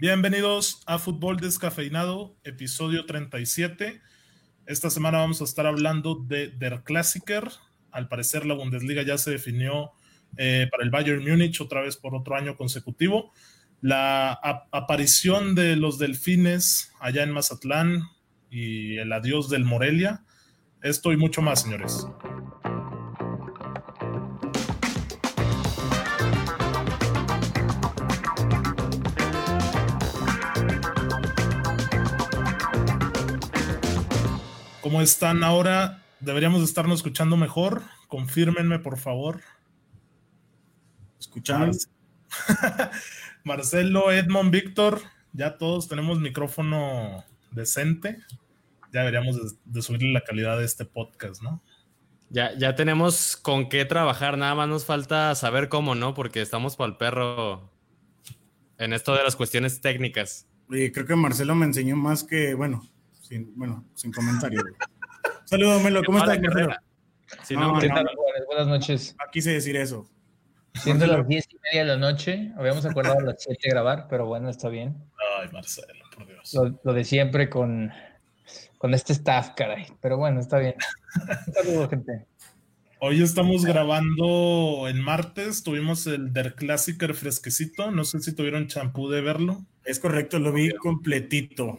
Bienvenidos a Fútbol Descafeinado, episodio 37. Esta semana vamos a estar hablando de Der Klassiker. Al parecer la Bundesliga ya se definió eh, para el Bayern Múnich otra vez por otro año consecutivo. La aparición de los delfines allá en Mazatlán y el adiós del Morelia. Esto y mucho más, señores. ¿Cómo están ahora? Deberíamos estarnos escuchando mejor. Confírmenme, por favor. Escuchamos. Marcelo, Edmond, Víctor, ya todos tenemos micrófono decente. Ya deberíamos de, subirle la calidad de este podcast, ¿no? Ya, ya tenemos con qué trabajar, nada más nos falta saber cómo, ¿no? Porque estamos para el perro en esto de las cuestiones técnicas. Y creo que Marcelo me enseñó más que, bueno, sin, bueno, sin comentarios. Saludos, Melo, ¿cómo estás, buenas noches. Aquí se decir eso. Siendo las diez y media de la noche, habíamos acordado a las 7 de grabar, pero bueno, está bien. Ay, Marcelo, por Dios. Lo, de siempre con, con este staff, caray. Pero bueno, está bien. Saludos, gente. Hoy estamos grabando en martes, tuvimos el Der Klassiker fresquecito, no sé si tuvieron champú de verlo. Es correcto, lo vi completito.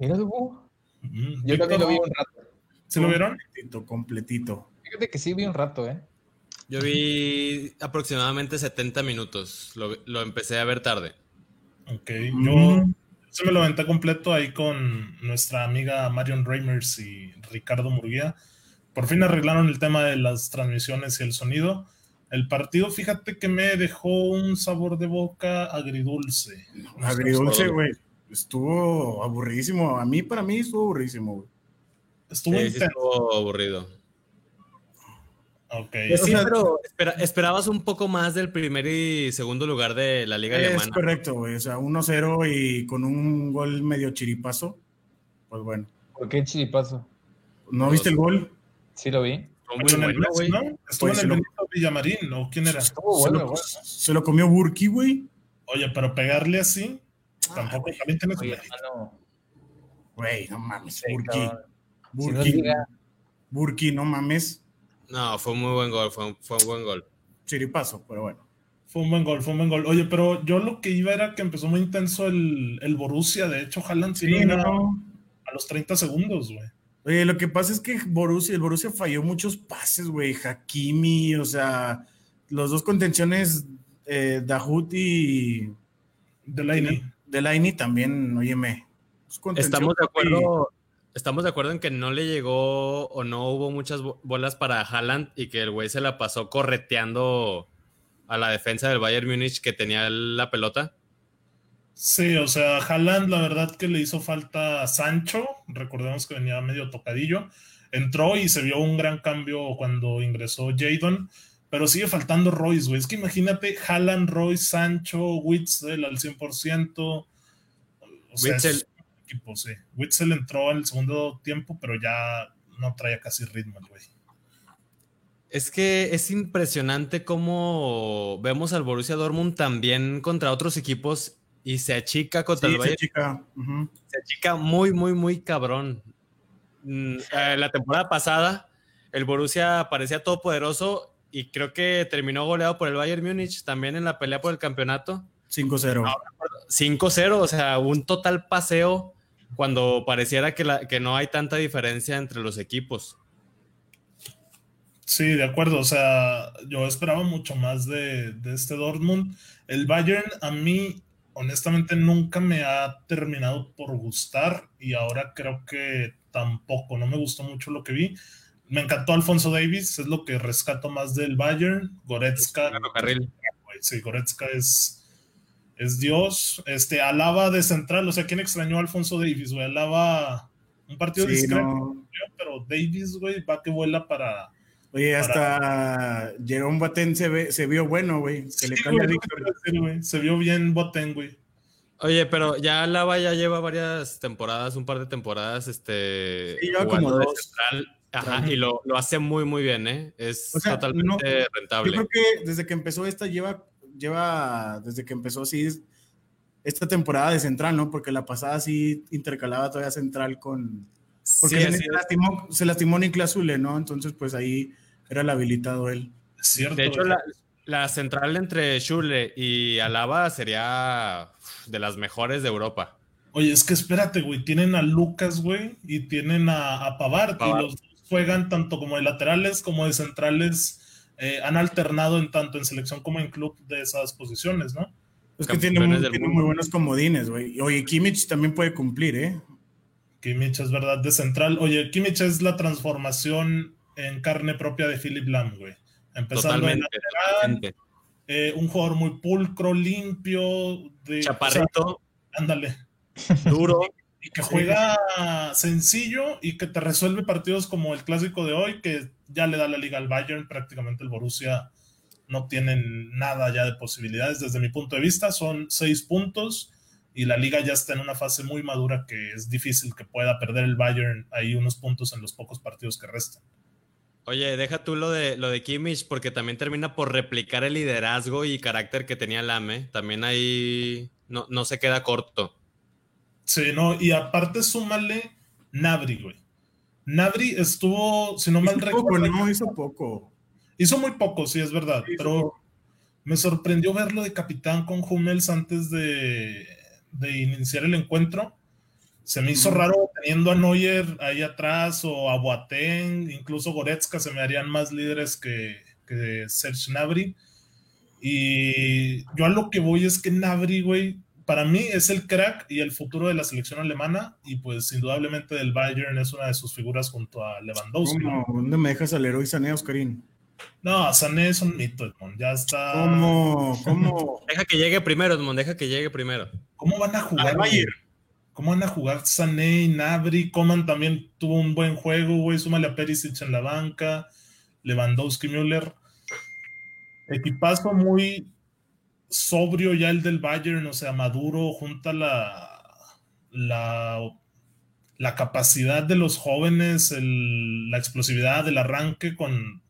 Mira, Yo también lo vi un rato. ¿Se lo vieron? Completito, completito. Fíjate que sí vi un rato, ¿eh? Yo vi aproximadamente 70 minutos. Lo, empecé a ver tarde. Ok, yo se me lo aventé completo ahí con nuestra amiga Marion Reimers y Ricardo Murguía. Por fin arreglaron el tema de las transmisiones y el sonido. El partido, fíjate que me dejó un sabor de boca agridulce. Agridulce, güey estuvo aburridísimo. A mí, para mí, estuvo aburridísimo, güey. Estuvo, estuvo aburrido. Ok. Pues sí, pero esperabas un poco más del primer y segundo lugar de la Liga Alemana. Es correcto, güey. O sea, 1-0 y con un gol medio chiripazo. Pues bueno. ¿Por qué chiripazo? ¿No viste el gol? Sí, lo vi. Muy bueno, güey. ¿no? Estuvo pues en el Benito Villamarín, ¿no? ¿Quién era? Estuvo bueno, se, lo, se lo comió Burki, güey. Oye, pero pegarle así. Tampoco también tiene su Güey, no mames, Burki. Burki. Burki, no mames. No, fue un muy buen gol, fue un, fue un buen gol. Chiripazo, pero bueno. Fue un buen gol, fue un buen gol. Oye, pero yo lo que iba era que empezó muy intenso el, el Borussia. De hecho, Haaland sí, no. a los 30 segundos, güey. Oye, lo que pasa es que Borussia, el Borussia falló muchos pases, güey. Hakimi, o sea, los dos contenciones, eh, Dahut y Delaney. Delaney también, óyeme. Estamos de acuerdo. Estamos de acuerdo en que no le llegó o no hubo muchas bolas para Haaland y que el güey se la pasó correteando a la defensa del Bayern Múnich que tenía la pelota. Sí, o sea, Haaland la verdad que le hizo falta a Sancho, recordemos que venía medio tocadillo, entró y se vio un gran cambio cuando ingresó Jadon, pero sigue faltando Royce, güey. Es que imagínate, Haaland, Royce, Sancho, Witzel al 100%. O sea, Witzel. Equipo, sí. Witzel entró al segundo tiempo, pero ya no traía casi ritmo el güey. Es que es impresionante cómo vemos al Borussia Dortmund también contra otros equipos y se achica contra el Bayern. Se achica. Se achica muy, muy, muy cabrón. Mm, eh, la temporada pasada, el Borussia parecía todopoderoso y creo que terminó goleado por el Bayern Múnich también en la pelea por el campeonato. 5-0. 5-0, o sea, un total paseo cuando pareciera que, la, que no hay tanta diferencia entre los equipos. Sí, de acuerdo. O sea, yo esperaba mucho más de, de, este Dortmund. El Bayern a mí, honestamente, nunca me ha terminado por gustar y ahora creo que tampoco. No me gustó mucho lo que vi me encantó Alfonso Davis, es lo que rescato más del Bayern. Goretzka. Sí, Goretzka es, es Dios. Este, Alaba de central, o sea, ¿quién extrañó a Alfonso Davis, güey? Alaba un partido discreto, pero Davis, güey, va que vuela para. Oye, hasta Jerome Boten se, se vio bueno, güey. Se le cambia güey, Se vio bien Boten, güey. Oye, pero ya Alaba ya lleva varias temporadas, un par de temporadas, este. Sí, como dos. Central Ajá, y lo, lo, hace muy, muy bien, ¿eh? Es totalmente rentable. Yo creo que desde que empezó esta lleva, lleva, desde que empezó, sí, esta temporada de central, ¿no? Porque la pasada sí intercalaba todavía central con. Porque Sí, se, así lastimó, se lastimó Niklas Zule, ¿no? Entonces, pues ahí era el habilitado él. Cierto. De hecho, la, la central entre Schule y Alaba sería de las mejores de Europa. Oye, es que espérate, güey. Tienen a Lucas, güey, y tienen a, a Pavard, Pavard. y los juegan tanto como de laterales como de centrales. eh, han alternado en tanto en selección como en club de esas posiciones, ¿no? Es que tiene, muy, tiene buenos comodines, güey. Oye, Kimmich también puede cumplir, ¿eh? Kimmich es verdad de central. Oye, Kimmich es la transformación en carne propia de Philip Lam, güey. Empezando en lateral, eh, un jugador muy pulcro, limpio, de, o sea, Chaparrito, ándale. duro. Y que juega sencillo y que te resuelve partidos como el clásico de hoy, que ya le da la liga al Bayern, prácticamente el Borussia no tienen nada ya de posibilidades desde mi punto de vista, son seis puntos y la liga ya está en una fase muy madura que es difícil que pueda perder el Bayern ahí unos puntos en los pocos partidos que restan. Oye, deja tú lo de, lo de Kimmich, porque también termina por replicar el liderazgo y carácter que tenía Lame. También ahí no, no se queda corto. Sí, no, y aparte súmale Nabri, güey. Nabri estuvo, si no mal Hizo poco, recuerdo, no, hizo poco. Hizo muy poco, sí, es verdad, Hizo pero poco. me sorprendió verlo de capitán con Hummels antes de, de iniciar el encuentro. Se me hizo raro teniendo a Neuer ahí atrás o a Boateng, incluso Goretzka se me harían más líderes que, que Serge Gnabry. Y yo a lo que voy es que Gnabry, güey, para mí es el crack y el futuro de la selección alemana y pues indudablemente del Bayern es una de sus figuras junto a Lewandowski. ¿Cómo? ¿Dónde me dejas al héroe Sané, Oscarín? No, Sané es un mito, Edmond. Ya está. ¿Cómo? ¿Cómo? Deja que llegue primero, Edmond, deja que llegue primero. ¿Cómo van a jugar? Bayern. ¿Cómo van a jugar Sané y Nabri? Coman también tuvo un buen juego, güey. Súmale a Perisic en la banca. Lewandowski, Müller. Equipazo muy sobrio ya el del Bayern, o sea, maduro, junta la, la, la capacidad de los jóvenes, el- la explosividad del arranque con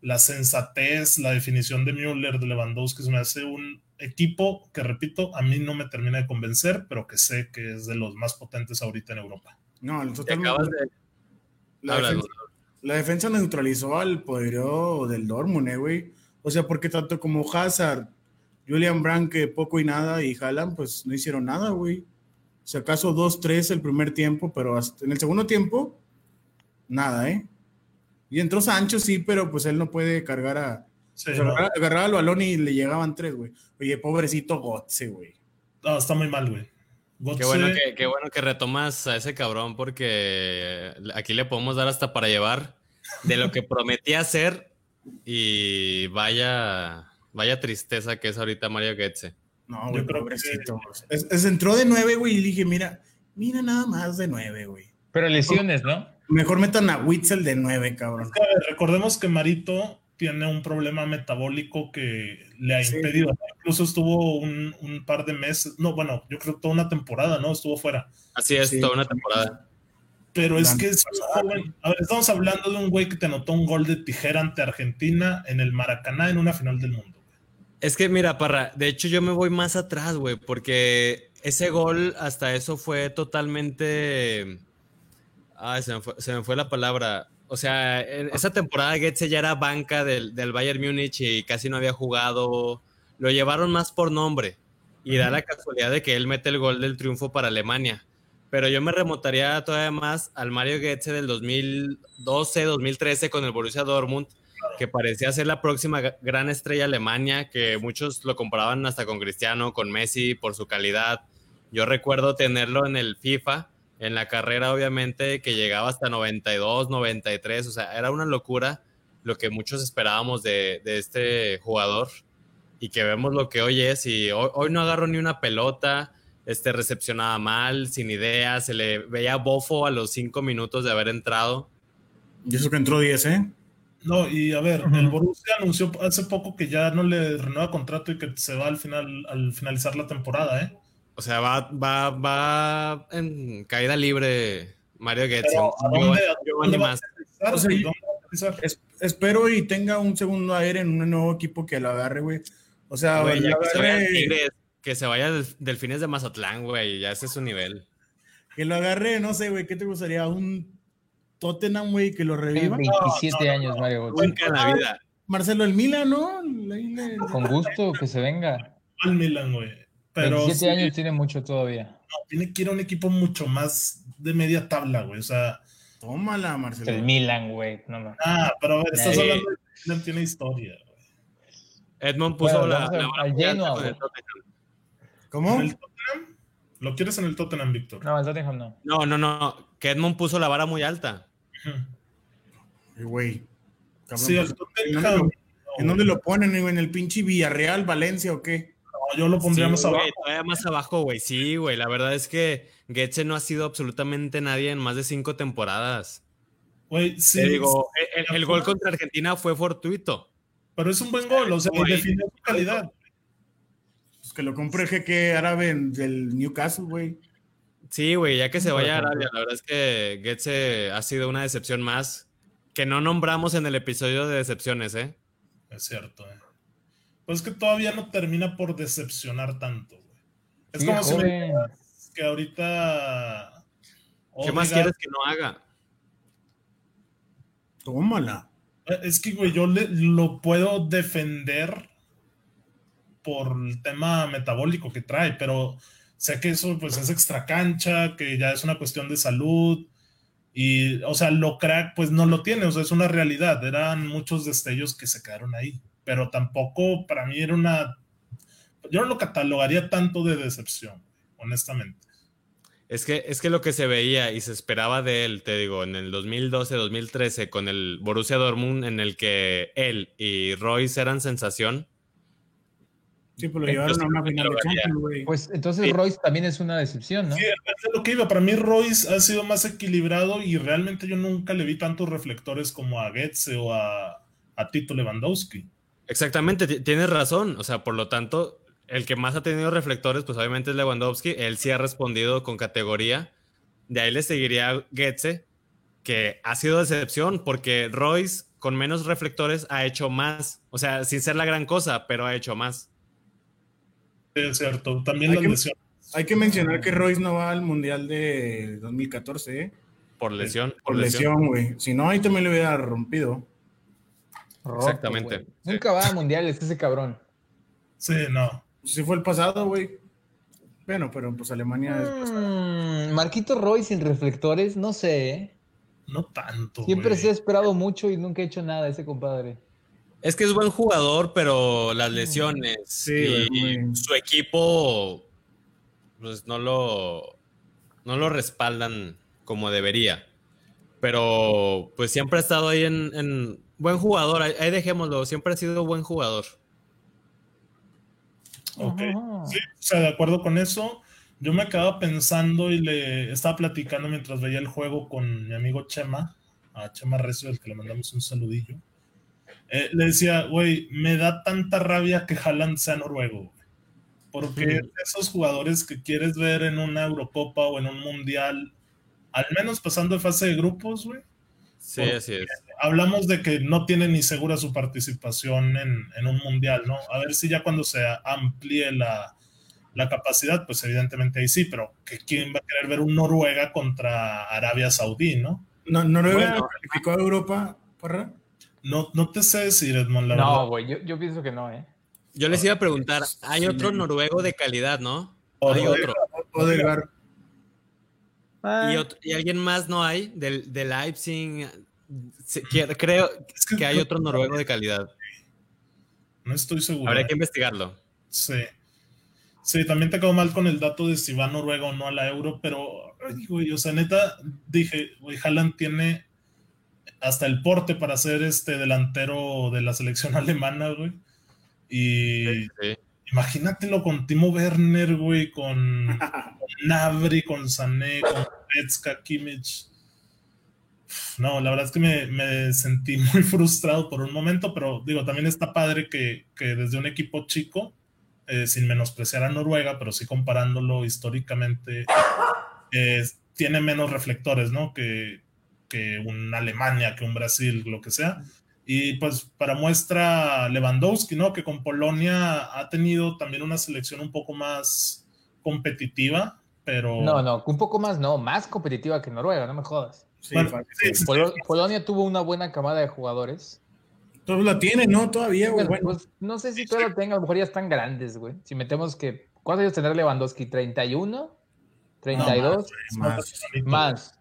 la sensatez, la definición de Müller, de Lewandowski, se me hace un equipo que, repito, a mí no me termina de convencer, pero que sé que es de los más potentes ahorita en Europa. No, el de... la, Habla, defensa, la defensa neutralizó al poderío del Dortmund, eh, güey. O sea, porque tanto como Hazard, Julian Brandt, que poco y nada, y Haaland, pues no hicieron nada, güey. Si acaso 2-3 el primer tiempo, pero hasta en el segundo tiempo, nada, ¿eh? Y entró Sancho, sí, pero pues él no puede cargar a... Sí, o sea, no, agarraba, agarraba el balón y le llegaban tres, güey. Oye, pobrecito Gotze, güey. no, está muy mal, güey. Qué bueno que, qué bueno que retomas a ese cabrón porque aquí le podemos dar hasta para llevar de lo que prometía hacer y vaya, vaya tristeza que es ahorita Mario Goetze. No, Yo güey, creo pobrecito. Es, es- entró de nueve, güey, y dije, mira, mira nada más de nueve, güey. Pero lesiones, ¿no? Mejor metan a Witzel de nueve, cabrón. Ver, recordemos que Marito tiene un problema metabólico que le ha Sí. impedido. Incluso estuvo un, un par de meses, no, bueno, yo creo que toda una temporada, ¿no? Estuvo fuera. Así es, Sí. toda una temporada. Pero es que es un pasada. joven. A ver, estamos hablando de un güey que te anotó un gol de tijera ante Argentina en el Maracaná en una final del mundo. Es que mira, Parra, de hecho yo me voy más atrás, güey, porque ese gol hasta eso fue totalmente... Ay, se me fue, se me fue la palabra. O sea, en esa temporada Goetze ya era banca del, del Bayern Múnich y casi no había jugado. Lo llevaron más por nombre. Y da la casualidad de que él mete el gol del triunfo para Alemania. Pero yo me remontaría todavía más al Mario Goetze del 2012, 2013 con el Borussia Dortmund, que parecía ser la próxima gran estrella Alemania, que muchos lo comparaban hasta con Cristiano, con Messi por su calidad. Yo recuerdo tenerlo en el FIFA, en la carrera obviamente, que llegaba hasta 92, 93, o sea, era una locura lo que muchos esperábamos de, de este jugador y que vemos lo que hoy es y hoy, hoy no agarró ni una pelota, este recepcionaba mal, sin idea, se le veía bofo a los cinco minutos de haber entrado. Y eso que entró 10, ¿eh? No, y a ver, el Borussia anunció hace poco que ya no le renueva contrato y que se va al final, al finalizar la temporada, ¿eh? O sea, va, va, va en caída libre Mario. Es- espero y tenga un segundo aire en un nuevo equipo que lo agarre, güey. O sea, Güey, se vaya Tigres, que se vaya del, Delfines de Mazatlán, güey, ya ese es su nivel. Que lo agarre, no sé, güey, ¿qué te gustaría? ¿Un Tottenham, güey, que lo reviva? 27 años, Mario. Nunca en la vida. Marcelo, el Milan, ¿no? Con gusto, que se venga. Al Milan, güey. Pero 27 años tiene mucho todavía. No, tiene que ir a un equipo mucho más de media tabla, güey. O sea. Tómala, Marcelo. El Milan, güey. No, no. Ah, pero a ver, estás hablando de Milan, tiene historia, güey. Edmond puso la, al Genoa, ¿Cómo? ¿El Tottenham? ¿Lo quieres en el Tottenham, Víctor? No, el Tottenham no. No, no, no. Que Edmond puso la vara muy alta. Güey. Sí, el Tottenham. ¿En dónde lo ponen? ¿En el pinche Villarreal, Valencia o qué? No, yo lo pondría más abajo. Todavía más abajo, güey. Sí, güey. La verdad es que Getze no ha sido absolutamente nadie en más de cinco temporadas. Güey, sí. Te digo, el, gol contra Argentina fue fortuito. Pero es un buen gol, o sea, define su calidad. Pues que lo compre el jeque árabe del Newcastle, güey. Sí, güey, ya que se vaya a Arabia, la verdad es que Getze ha sido una decepción más que no nombramos en el episodio de decepciones, ¿eh? Es cierto, ¿eh? Pues es que todavía no termina por decepcionar tanto, güey. Es como si me que ahorita. ¿Qué más quieres que no haga? Tómala. Eh, es que, güey, yo lo puedo defender por el tema metabólico que trae, pero sé que eso pues es extra cancha, que ya es una cuestión de salud. Y, o sea, lo crack pues no lo tiene, o sea, es una realidad. Eran muchos destellos que se quedaron ahí, pero tampoco para mí era una... Yo no lo catalogaría tanto de decepción, honestamente. Es que, es que lo que se veía y se esperaba de él, te digo, en el 2012-2013 con el Borussia Dortmund en el que él y Royce eran sensación. Sí, pues lo llevaron a una final de Champions, güey. Pues entonces Royce también es una decepción, ¿no? Sí, es lo que iba. Para mí Royce ha sido más equilibrado y realmente yo nunca le vi tantos reflectores como a Goetze o a, a Tito Lewandowski. Exactamente, tienes razón. O sea, por lo tanto, el que más ha tenido reflectores, pues obviamente es Lewandowski. Él sí ha respondido con categoría. De ahí le seguiría Goetze, que ha sido decepción porque Royce, con menos reflectores, ha hecho más. O sea, sin ser la gran cosa, pero ha hecho más. Es cierto. También la lesión. Hay que mencionar que Royce no va al Mundial de 2014, ¿eh? Por lesión. Por, lesión, güey. Si no, ahí también le hubiera rompido. Exactamente. Nunca va a mundiales ese cabrón. Sí, no. Sí fue el pasado, güey. Bueno, pero pues Alemania es Marquito Roy sin reflectores, no sé. ¿eh? No tanto. Siempre se ha esperado mucho y nunca ha hecho nada ese compadre. Es que es buen jugador, pero las lesiones y su equipo pues no lo no lo respaldan como debería. Pero pues siempre ha estado ahí en, en buen jugador, ahí dejémoslo, siempre ha sido buen jugador. Ok, sí, o sea, de acuerdo con eso. Yo me quedaba pensando y le estaba platicando mientras veía el juego con mi amigo Chema, a Chema Recio, al que le mandamos un saludillo. Eh, le decía, güey, me da tanta rabia que Haaland sea noruego, porque esos jugadores que quieres ver en una Eurocopa o en un Mundial, al menos pasando de fase de grupos, güey. Sí, así es hablamos de que no tiene ni segura su participación en, un mundial, ¿no? A ver si ya cuando se amplíe la, capacidad, pues evidentemente ahí sí, pero que quién va a querer ver un Noruega contra Arabia Saudí, ¿no? no ¿Noruega calificó a Europa, porra? No, no te sé decir, Edmond, la No, güey, yo, pienso que no, ¿eh? Yo les iba a preguntar, hay otro noruego de calidad, ¿no? hay otro. ¿Y, ¿Y, alguien más no hay? Del, de Leipzig, creo que, hay otro noruego de calidad. No estoy seguro. Habría que investigarlo. Sí. Sí, también te quedó mal con el dato de si va a Noruega o no a la Euro, pero, güey, o sea, neta, dije, güey, Haaland tiene hasta el porte para ser este delantero de la selección alemana, güey. Y imagínatelo con Timo Werner, güey, con, con Nabri, con Sané, con Petska, Kimmich no, la verdad es que me, sentí muy frustrado por un momento, pero digo, también está padre que, desde un equipo chico, eh, sin menospreciar a Noruega, pero sí comparándolo históricamente, eh, tiene menos reflectores, ¿no? Que, que un Alemania, que un Brasil, lo que sea. Y pues para muestra Lewandowski, ¿no? Que con Polonia ha tenido también una selección un poco más competitiva, pero... No, no, un poco más, no, más competitiva que Noruega, no me jodas. Sí, Bueno, sí, sí, Polo- Polonia tuvo una buena camada de jugadores. Todos la tienen, ¿no? Todavía, güey. Bueno, pues, no sé si todavía lo tenga, a lo mejor ya están grandes, güey. Si metemos que. ¿Cuántos años tendrá Lewandowski? ¿31? ¿32? más. más.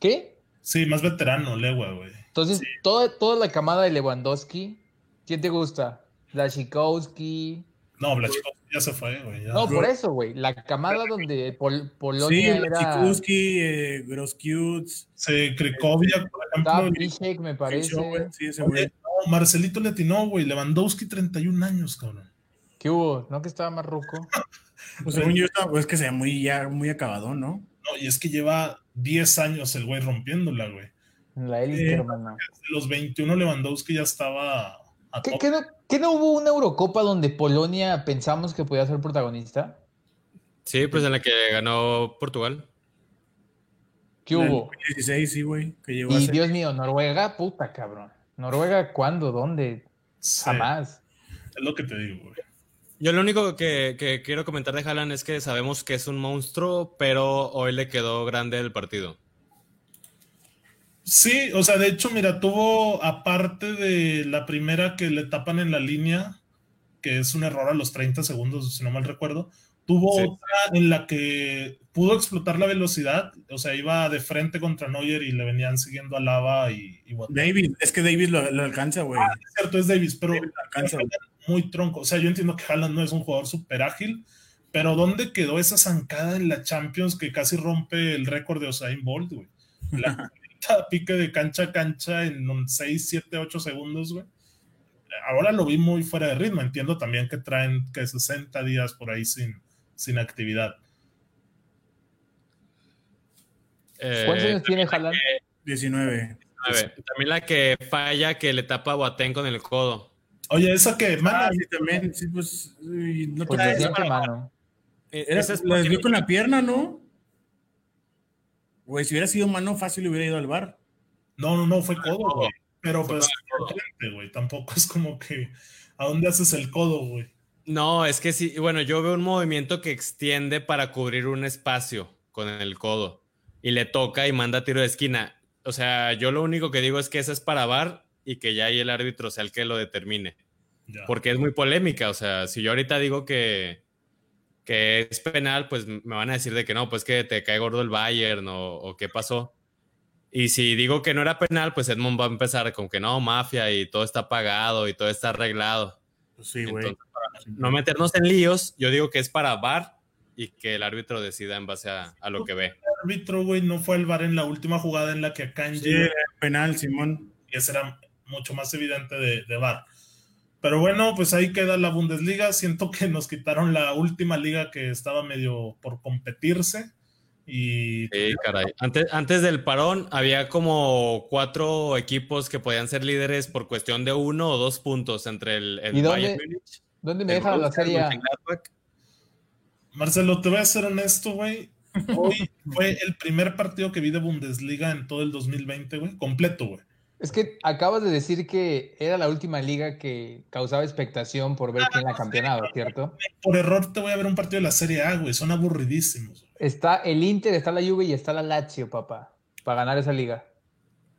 ¿Qué? Sí, más veterano, Lewa, güey. Entonces, toda, toda la camada de Lewandowski, ¿quién te gusta? Lashikowski. No, Blachkowski ya se fue, güey. No, por eso, güey. La camada donde Pol- Sí, Polonia era. Chikuski, eh, Groskewitz, Sí, Krikoviak, por Estaba ejemplo. Me parece. Sí, ese güey. no, Marcelito le atinó, güey. Lewandowski, 31 años, cabrón. ¿Qué hubo? ¿No que estaba más ruco? Pues según yo, estaba, pues, es que se ve muy, ya, muy acabado, ¿no? No, y es que lleva 10 años el güey rompiéndola, güey. En la élite, Sí. hermano. De los 21 Lewandowski ya estaba a ¿Qué, qué no, qué no hubo una Eurocopa donde Polonia pensamos que podía ser protagonista? Sí, pues en la que ganó Portugal. ¿Qué hubo? 16, sí, güey. Que llegó a Y ser- Dios mío, Noruega, puta cabrón. ¿Noruega cuándo? ¿Dónde? Sí, Jamás. es lo que te digo, güey. Yo lo único que, que quiero comentar de Haaland es que sabemos que es un monstruo, pero hoy le quedó grande el partido. Sí, o sea, de hecho, mira, tuvo, aparte de la primera que le tapan en la línea, que es un error a los 30 segundos, si no mal recuerdo, tuvo Sí. otra en la que pudo explotar la velocidad, o sea, iba de frente contra Neuer y le venían siguiendo a Lava y, y. Davis, es que Davis lo, lo alcanza, güey. Es cierto, es Davis, pero Davis lo alcanza. Muy tronco. O sea, yo entiendo que Haaland no es un jugador súper ágil, pero ¿dónde quedó esa zancada en la Champions que casi rompe el récord de Usain Bolt, güey? La pique de cancha a cancha en 6, 7, 8 segundos, güey. Ahora lo vi muy fuera de ritmo. Entiendo también que traen que 60 días por ahí sin, sin actividad. Eh, ¿Cuántos años tiene Haaland? 19. nueve. También la que falla que le tapa a Boateng con el codo. Oye, esa que, Ah, mano, sí, también. Sí, pues. no Pues eso. que mano. Eh, Era- es la desvió con la pierna, ¿no? Güey, si hubiera sido mano fácil, hubiera ido al bar. no, no, no, fue codo, güey. Pero Fue pues, güey, tampoco es como que, ¿a dónde haces el codo, güey? No, es que sí, bueno, yo veo un movimiento que extiende para cubrir un espacio con el codo y le toca y manda tiro de esquina. O sea, yo lo único que digo es que esa es para VAR y que ya ahí el árbitro sea el que lo determine, Ya. porque es muy polémica. O sea, si yo ahorita digo que, que es penal, pues me van a decir de que no, pues que te cae gordo el Bayern o, o qué pasó. Y si digo que no era penal, pues Edmond va a empezar con que no, mafia y todo está pagado y todo está arreglado. Pues sí, güey. Entonces, no meternos en líos, yo digo que es para VAR y que el árbitro decida en base a, a lo que ve. El árbitro, güey, no fue al bar en la última jugada en la que Akanji, Sí, era penal, Simón. y ese era mucho más evidente de, de bar. Pero bueno, pues ahí queda la Bundesliga. Siento que nos quitaron la última liga que estaba medio por competirse. Y Sí, caray. Antes, antes del parón había como cuatro equipos que podían ser líderes por cuestión de uno o dos puntos entre el, el ¿Y dónde Bayern Múnich, ¿Dónde me el deja la serie? Marcelo, te voy a ser honesto, güey. Hoy fue el primer partido que vi de Bundesliga en todo el 2020, güey. Completo, güey. Es que acabas de decir que era la última liga que causaba expectación por ver quién la campeonaba, ¿cierto? Por error te voy a ver un partido de la Serie A, güey. Son aburridísimos. güey. Está el Inter, está la Juve y está la Lazio, papá, para ganar esa liga.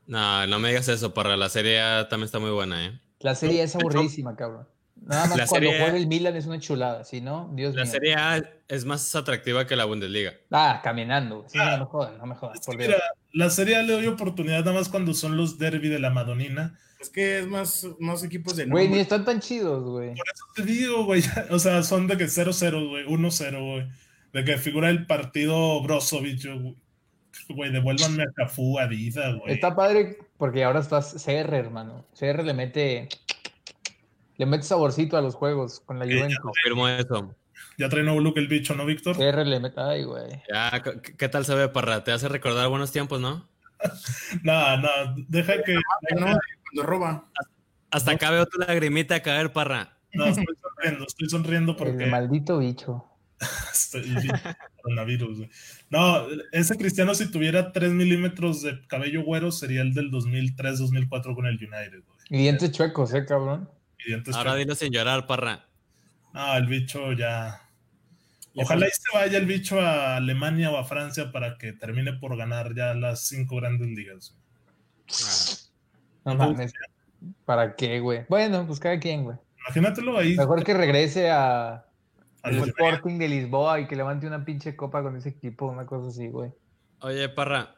No, no me digas eso, para la serie A también está muy buena, ¿eh? La serie es aburridísima, cabrón. Nada más La cuando Serie A- juega el Milan es una chulada, si no, Dios La mío. serie A es más atractiva que la Bundesliga. Ah, caminando. Sí, Ah. no me jodan, no me jodan. Por Dios. mira, la Serie le doy oportunidad nada más cuando son los derby de la Madonina. Es que es más, más equipos de Güey, ni están tan chidos, güey. Por eso te digo, güey. O sea, son de que 0-0, güey. 1-0, güey. De que figura el partido Brozovic, güey. Güey, devuélvanme a Cafú, a Dida, güey. Está padre porque ahora estás CR, hermano. CR le mete le mete saborcito a los juegos con la Juventus. Confirmo eso. Ya trae nuevo look el bicho, ¿no, Víctor? Mete, ay, güey. Ya, ¿qué, tal se ve, Parra? Te hace recordar buenos tiempos, ¿no? No, no, deja que. No, cuando roba. Hasta acá veo tu lagrimita caer, Parra. No, estoy sonriendo, estoy sonriendo porque. El maldito bicho. Estoy- coronavirus, güey. No, ese cristiano, si tuviera 3 milímetros de cabello güero, sería el del 2003-2004 con el United, güey. Y dientes chuecos, eh, cabrón. Y dientes Ahora chuecos. dilo sin llorar, parra. No, el bicho ya. Ojalá y se vaya el bicho a Alemania o a Francia para que termine por ganar ya las cinco grandes ligas. No mames. ¿Para qué, güey? Bueno, pues cada quien, güey. Imagínatelo ahí. Mejor que regrese a al. Sporting de Lisboa y que levante una pinche copa con ese equipo, una cosa así, güey. Oye, parra,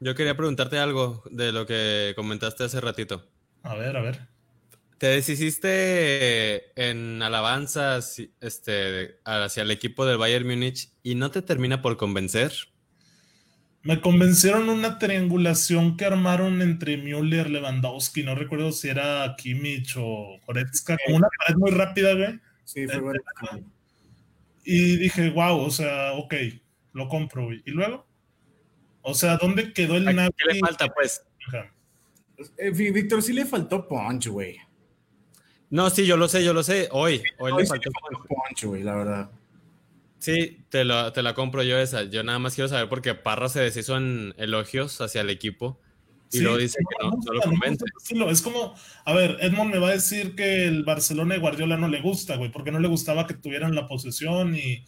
yo quería preguntarte algo de lo que comentaste hace ratito. A ver, a ver. ¿Te deshiciste en alabanzas este, hacia el equipo del Bayern Múnich y no te termina por convencer? Me convencieron una triangulación que armaron entre Müller, Lewandowski, no recuerdo si era Kimmich o Goretzka, con una pared muy rápida, güey. Sí, fue bueno. Y dije, wow, o sea, ok, lo compro, güey. ¿Y luego? O sea, ¿dónde quedó el ¿Qué Navi? le falta, pues? Ajá. Eh, Ví- Víctor, sí le faltó punch, güey. No, sí, yo lo sé, yo lo sé. Hoy, hoy Hoy le faltó. punch, güey, la verdad. Sí, te, lo- te la compro yo esa. Yo nada más quiero saber porque Parra se deshizo en elogios hacia el equipo y Sí, luego dice que no, no lo convence. Es como, a ver, Edmond me va a decir que el Barcelona de Guardiola no le gusta, güey, porque no le gustaba que tuvieran la posesión y,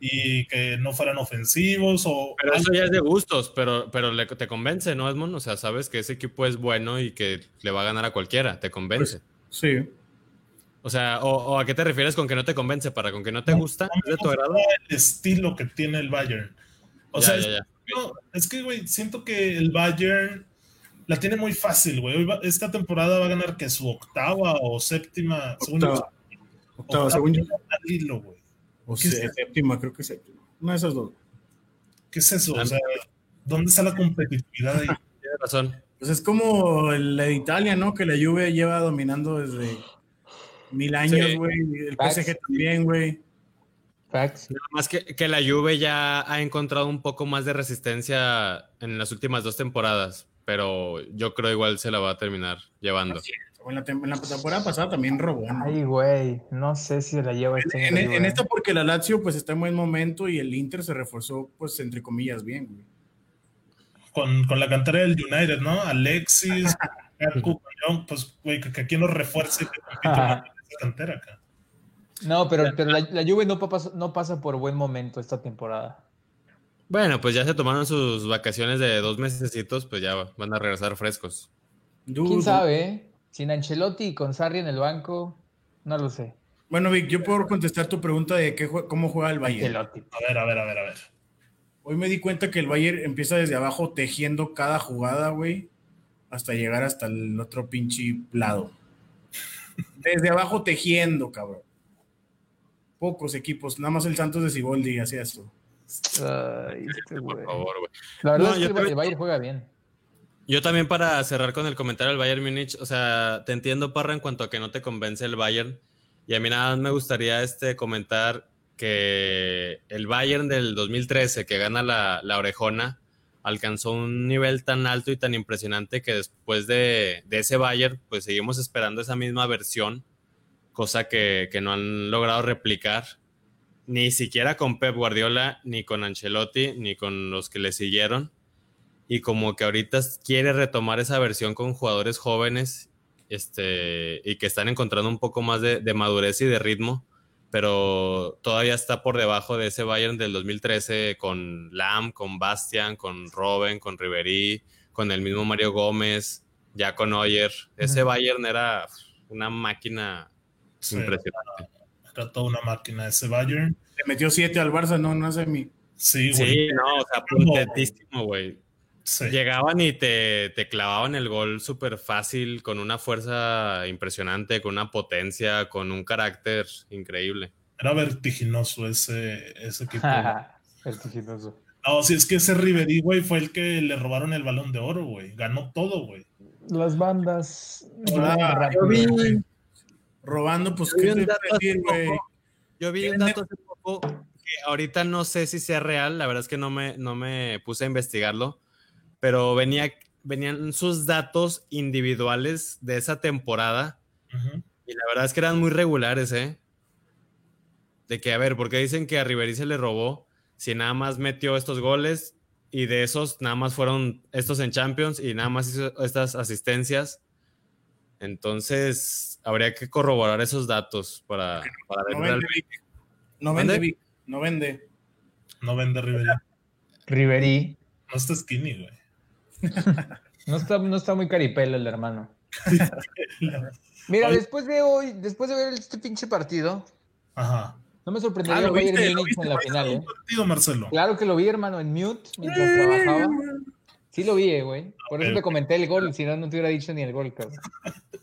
y que no fueran ofensivos o... Pero eso ya es de gustos, pero, pero le- te convence, ¿no, Edmond? O sea, sabes que ese equipo es bueno y que le va a ganar a cualquiera, te convence. Sí. O sea, o, o a qué te refieres con que no te convence, para con que no te gusta, No es de tu me agrado. gusta el estilo que tiene el Bayern. O Ya, sea, ya, es, ya. no, es que, güey, siento que el Bayern la tiene muy fácil, güey. Esta temporada va a ganar que su octava o séptima, según yo, Octava. Octava, según yo. hilo, güey. O ¿Qué es sé- séptima, creo que séptima. Una de esas dos. ¿Qué es eso? O sea, ¿dónde está la competitividad ahí? Tienes razón. Pues es como la de Italia, ¿no? Que la Juve lleva dominando desde mil años, Sí. güey. El Facts. PSG también, güey. Facts. Nada más que, que la Juve ya ha encontrado un poco más de resistencia en las últimas dos temporadas, pero yo creo igual se la va a terminar llevando. En la, tem- en la temporada pasada también robó, ¿no? Ay, güey. No sé si se la lleva este En, esta porque la Lazio pues está en buen momento y el Inter se reforzó pues entre comillas bien, güey. Con, con la cantera del United, ¿no? Alexis, pues, güey, que, que aquí nos refuerce que cantera acá. No, pero, pero la, la Juve no pasa, no pasa por buen momento esta temporada. Bueno, pues ya se tomaron sus vacaciones de dos mesecitos, pues ya van a regresar frescos. ¿Quién sabe? eh? Sin Ancelotti y con Sarri en el banco, no lo sé. Bueno, Vic, yo puedo contestar tu pregunta de qué, cómo juega el Bayern. Ancelotti. A ver, a ver, a ver, a ver. Hoy me di cuenta que el Bayern empieza desde abajo tejiendo cada jugada, güey, hasta llegar hasta el otro pinche lado. Desde abajo tejiendo, cabrón. Pocos equipos, nada más el Santos de Ciboldi hacía eso. Ay, este Por güey. favor, güey. La verdad No, es yo que también- el Bayern juega bien. Yo también para cerrar con el comentario del Bayern Múnich, o sea, te entiendo, Parra, en cuanto a que no te convence el Bayern. Y a mí nada más me gustaría este, comentar que el Bayern del 2013, que gana la, la orejona, alcanzó un nivel tan alto y tan impresionante que después de, de ese Bayern, pues seguimos esperando esa misma versión, cosa que, que no han logrado replicar, ni siquiera con Pep Guardiola, ni con Ancelotti, ni con los que le siguieron. Y como que ahorita quiere retomar esa versión con jugadores jóvenes este, y que están encontrando un poco más de, de madurez y de ritmo, pero todavía está por debajo de ese Bayern del 2013 con Lam, con Bastian, con Robben, con Ribery, con el mismo Mario Gómez, ya con Oyer. Ese. Bayern era una máquina Sí, impresionante. era toda una máquina ese Bayern. Le metió siete al Barça, no, no sé mi. Sí, güey. Sí, no, o sea, puntetísimo, güey. Sí. Llegaban y te, te clavaban el gol súper fácil, con una fuerza impresionante, con una potencia, con un carácter increíble. Era vertiginoso ese, ese equipo. Vertiginoso. no, si es que ese Ribery, güey, fue el que le robaron el balón de oro, güey. Ganó todo, güey. Las bandas. Ah, yo vi. Robando, pues, Yo vi ¿qué hace güey? Yo vi un dato hace poco que ahorita no sé si sea real, la verdad es que no me, no me puse a investigarlo, pero venía, venían sus datos individuales de esa temporada y la verdad es que eran muy regulares, ¿eh? De que, a ver, ¿por qué dicen que a Ribery se le robó si nada más metió estos goles y de esos nada más fueron estos en Champions y nada más hizo estas asistencias? Entonces, habría que corroborar esos datos para, para ver No vende, Vic. No vende, ¿Mande? Vic. No vende. No vende Rivera. Riverí. No está skinny, güey. No está, no está muy caripelo el hermano. Mira, después de hoy, después de ver este pinche partido, Ajá. no me sorprendería Ah, ¿lo el Bayern viste? En la final, ¿eh? Un partido, Marcelo. Claro que lo vi, hermano, en mute mientras trabajaba. Sí lo vi, eh, güey. Por eso te comenté el gol, si no, no te hubiera dicho ni el gol, cabrón.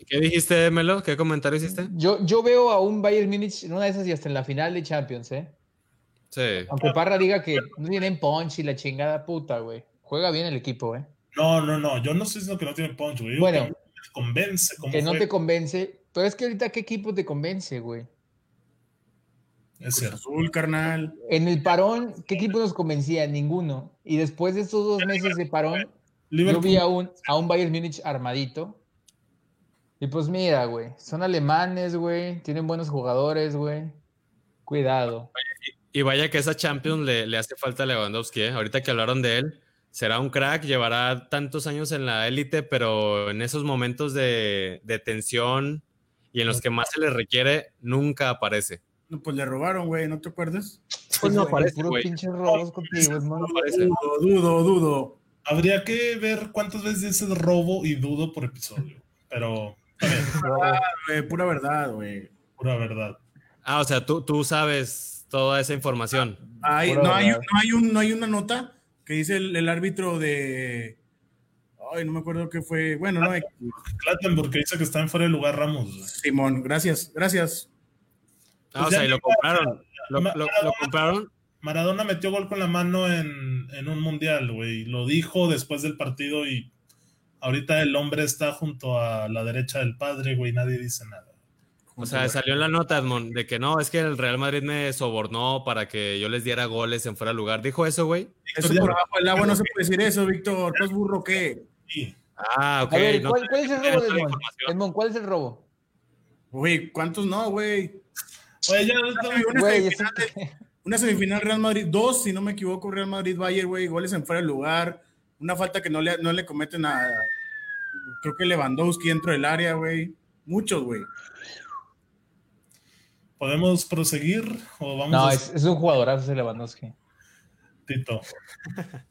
¿Qué dijiste, Melo? ¿Qué comentario hiciste? Yo, yo veo a un Bayern Múnich en una de esas y hasta en la final de Champions, ¿eh? Sí. Aunque Parra diga que no tienen punch y la chingada puta, güey. Juega bien el equipo, ¿eh? No, no, no. Yo no estoy diciendo que no tiene punch, güey. Bueno. que me convence. Como Que no fue. te convence. Pero es que ahorita, ¿qué equipo te convence, güey? Es cierto. Azul, carnal. En el parón, ¿qué equipo nos convencía? Ninguno. Y después de estos dos meses de parón, yo Liverpool. vi a un, a un Bayern Múnich armadito. Y pues mira, güey, son alemanes, güey, tienen buenos jugadores, güey. Cuidado. Y vaya que esa Champions le, le hace falta a Lewandowski, ¿eh? Ahorita que hablaron de él, será un crack, llevará tantos años en la élite, pero en esos momentos de, de tensión y en los que más se le requiere, nunca aparece. No, pues le robaron, güey, ¿no te acuerdas? Pues no aparece, güey. pinches robos contigo, hermano. No aparece. Dudo, dudo, dudo. Habría que ver cuántas veces dices robo y dudo por episodio. Pero, Ah, güey, pura verdad, güey. pura verdad. Ah, o sea, tú, tú sabes toda esa información. Pura no, hay, verdad. no, hay un, no hay una nota que dice el, el árbitro de. Ay, no me acuerdo qué fue. Bueno, no hay. Clattenburg que dice que está en fuera de lugar Ramos. Simón, gracias, gracias. Ah, Pues o sea, y lo compraron. Lo, lo- lo compraron. Maradona metió gol con la mano en, en un mundial, güey. Lo dijo después del partido y ahorita el hombre está junto a la derecha del padre, güey. Nadie dice nada. O sea, salió en la nota, Edmond, de que no, es que el Real Madrid me sobornó para que yo les diera goles en fuera de lugar. ¿Dijo eso, güey? Eso por abajo del agua no se puede decir eso, Víctor. ¿Estás burro qué? Sí. Ah, ok. A ver, no ¿cuál, es el robo de Edmond? Edmond, ¿cuál es el robo? Güey, ¿cuántos no, güey? Oye, ya, Una Güey, semifinal, de- una semifinal Real Madrid, dos, si no me equivoco, Real Madrid Bayern, güey, goles en fuera de lugar, una falta que no le, no le cometen a, creo que Lewandowski dentro del área, güey. Muchos, güey. ¿Podemos proseguir o vamos No, a es, es un jugadorazo ese Lewandowski. Tito?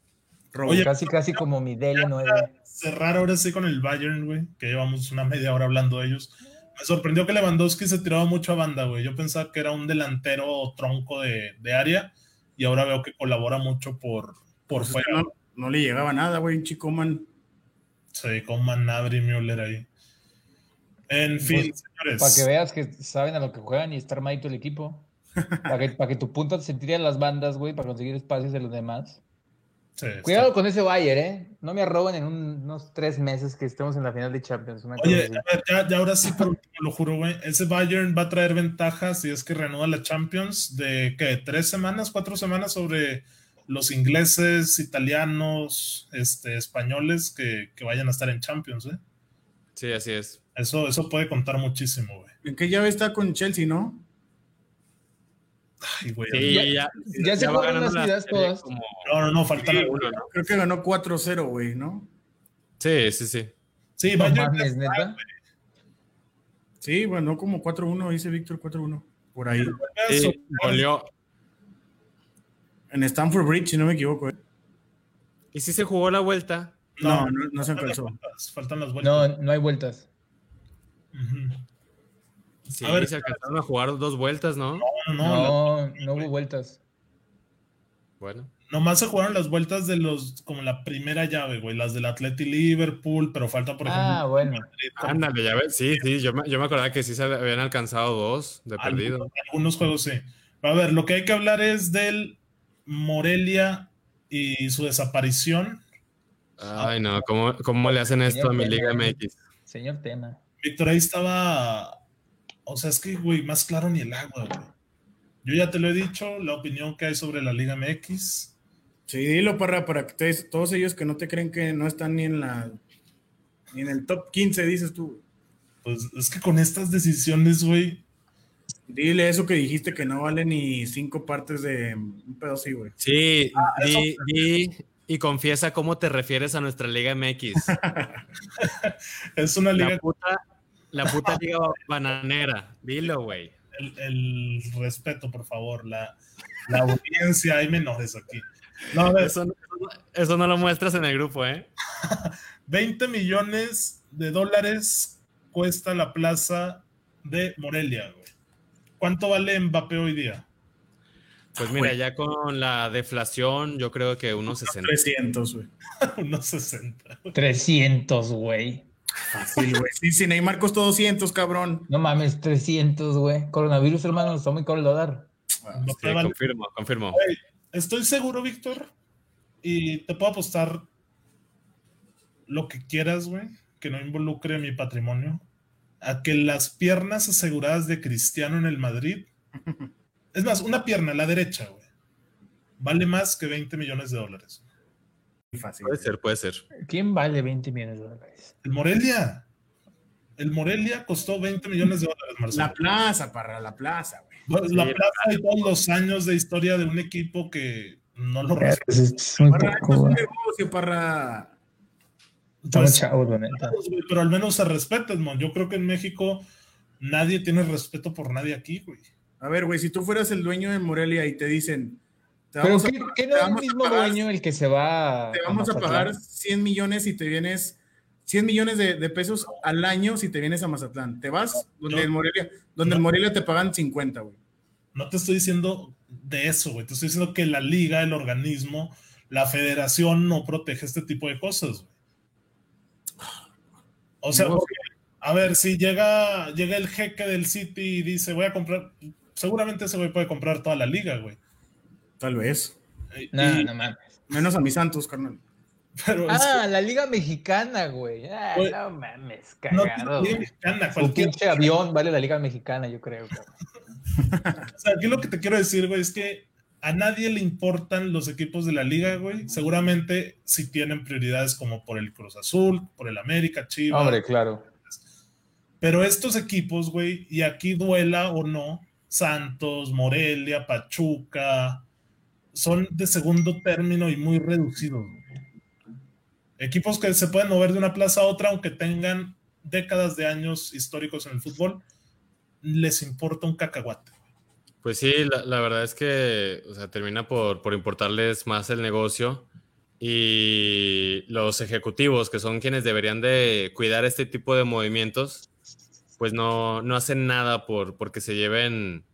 Oye, Casi, casi como mi DL9. cerrar ahora sí con el Bayern, güey, que llevamos una media hora hablando de ellos. Me sorprendió que Lewandowski se tiraba mucho a banda, güey. Yo pensaba que era un delantero tronco de, de área y ahora veo que colabora mucho por, por Pues fuera. no, no le llegaba nada, güey, un chico man. Sí, con Manabri y Müller ahí. En fin, señores. Para que veas que saben a lo que juegan y está armadito el equipo. Para que, para que tu punta se tire a las bandas, güey, para conseguir espacios de los demás. Sí, está- Cuidado con ese Bayern, ¿eh? No me arroben en un- unos tres meses que estemos en la final de Champions. una Oye, ya, ya ahora sí, por último, lo juro, güey. Ese Bayern va a traer ventajas si es que reanuda la Champions de ¿qué? tres semanas, cuatro semanas sobre los ingleses, italianos, este, españoles que, que vayan a estar en Champions, ¿eh? Sí, así es. Eso, eso puede contar muchísimo, güey. ¿En qué llave está con Chelsea, no? Ay, güey. Sí, Ya- ya, ya se jugaron las serie todas. como- No, no, no, faltan Sí, algunos. uno, ¿no? Creo que ganó 4-0, güey, ¿no? Sí, sí, sí. Sí, No Bayern. mames, neta. Sí, bueno, como 4-1, dice Víctor 4-1. Por ahí. Sí, goleó. En Stamford Bridge, si no me equivoco. ¿eh? Y sí se jugó la vuelta. No, no, no se alcanzó. Faltan las vueltas. No, no hay vueltas. Sí, A ver. se alcanzaron a jugar dos vueltas, ¿no? No, no, no. No, no hubo vueltas. Bueno. Nomás se jugaron las vueltas de los, como la primera llave, güey, las del Atleti Liverpool, pero falta, por ejemplo, Ah, bueno. Madrid Ándale, ya ves. Sí, sí, yo me, yo me acordaba que sí se habían alcanzado dos de perdido. Algunos, algunos juegos sí. A ver, lo que hay que hablar es del Morelia y su desaparición. Ay, no, ¿cómo, cómo le hacen esto a mi Liga MX? Señor tema. Víctor, ahí estaba. O sea, es que, güey, más claro ni el agua, güey. Yo ya te lo he dicho, la opinión que hay sobre la Liga MX. Sí, dilo, Parra, para que te- todos ellos que no te creen que no están ni en la ni en el top 15, dices tú. Pues es que con estas decisiones, güey. Dile eso que dijiste que no vale ni cinco partes de un pedo así, güey. Sí, eso- di, di y confiesa cómo te refieres a nuestra Liga MX. Es una La liga. puta La puta liga bananera. Dilo, güey. El, el respeto, por favor. La, la audiencia, hay menores aquí. No, ver, Eso, no- eso no lo muestras en el grupo, ¿eh? 20 millones de dólares cuesta la plaza de Morelia, güey. ¿Cuánto vale Mbappé hoy día? Pues mira, ya con la deflación, yo creo que unos 60. 300, güey. Unos 60. 300, güey. Fácil, güey. Sí, sí, Neymar costó 200, cabrón. No mames, 300, güey. Coronavirus, hermano, está muy caro el dólar. Sí, vale- confirmo, confirmo. Estoy seguro, Víctor, y te puedo apostar lo que quieras, güey, que no involucre mi patrimonio, a que las piernas aseguradas de Cristiano en el Madrid, es más, una pierna, la derecha, güey, vale más que 20 millones de dólares. Fácil. Puede ser, puede ser. ¿Quién vale 20 millones de dólares? El Morelia, el Morelia costó 20 millones de dólares, Marcelo. La plaza, para la plaza, güey. Pues, la Sí, plaza y todos los años de historia de un equipo que no lo respeta. Es, es muy poco, es un negocio, Parra. Estamos Pues, chavos, pero al menos se respeta, Edmond. Yo creo que en México nadie tiene respeto por nadie aquí, güey. A ver, güey, si tú fueras el dueño de Morelia y te dicen, te Pero ¿qué, pagar- qué te no es el mismo pagar- dueño el que se va te vamos a pagar 100 millones y te vienes 100 millones de, de pesos al año si te vienes a Mazatlán. Te vas donde No. el Morelia, donde No. el Morelia te pagan 50, güey. No te estoy diciendo de eso, güey. Te estoy diciendo que la liga, el organismo, la federación no protege este tipo de cosas, güey. O sea, No. porque, a ver, si llega, llega el jeque del City y dice, voy a comprar, seguramente ese güey puede comprar toda la liga, güey. Tal vez. Y- No, y- no mames. Menos a mis Santos, carnal. pero es Ah, la Liga Mexicana, güey. Ah, Güey, no mames, no cagado. tiene liga mexicana, Un cualquier- pinche avión vale la Liga Mexicana, yo creo. O sea, aquí lo que te quiero decir, güey, es que a nadie le importan los equipos de la liga, güey. Seguramente si tienen prioridades como por el Cruz Azul, por el América, Chivas. Hombre, claro. Pero estos equipos, güey, y aquí duela o no, Santos, Morelia, Pachuca, son de segundo término y muy reducidos. Equipos que se pueden mover de una plaza a otra, aunque tengan décadas de años históricos en el fútbol, les importa un cacahuate. Pues sí, la, verdad es que termina por, por importarles más el negocio y los ejecutivos, que son quienes deberían de cuidar este tipo de movimientos, pues no, no hacen nada por porque se lleven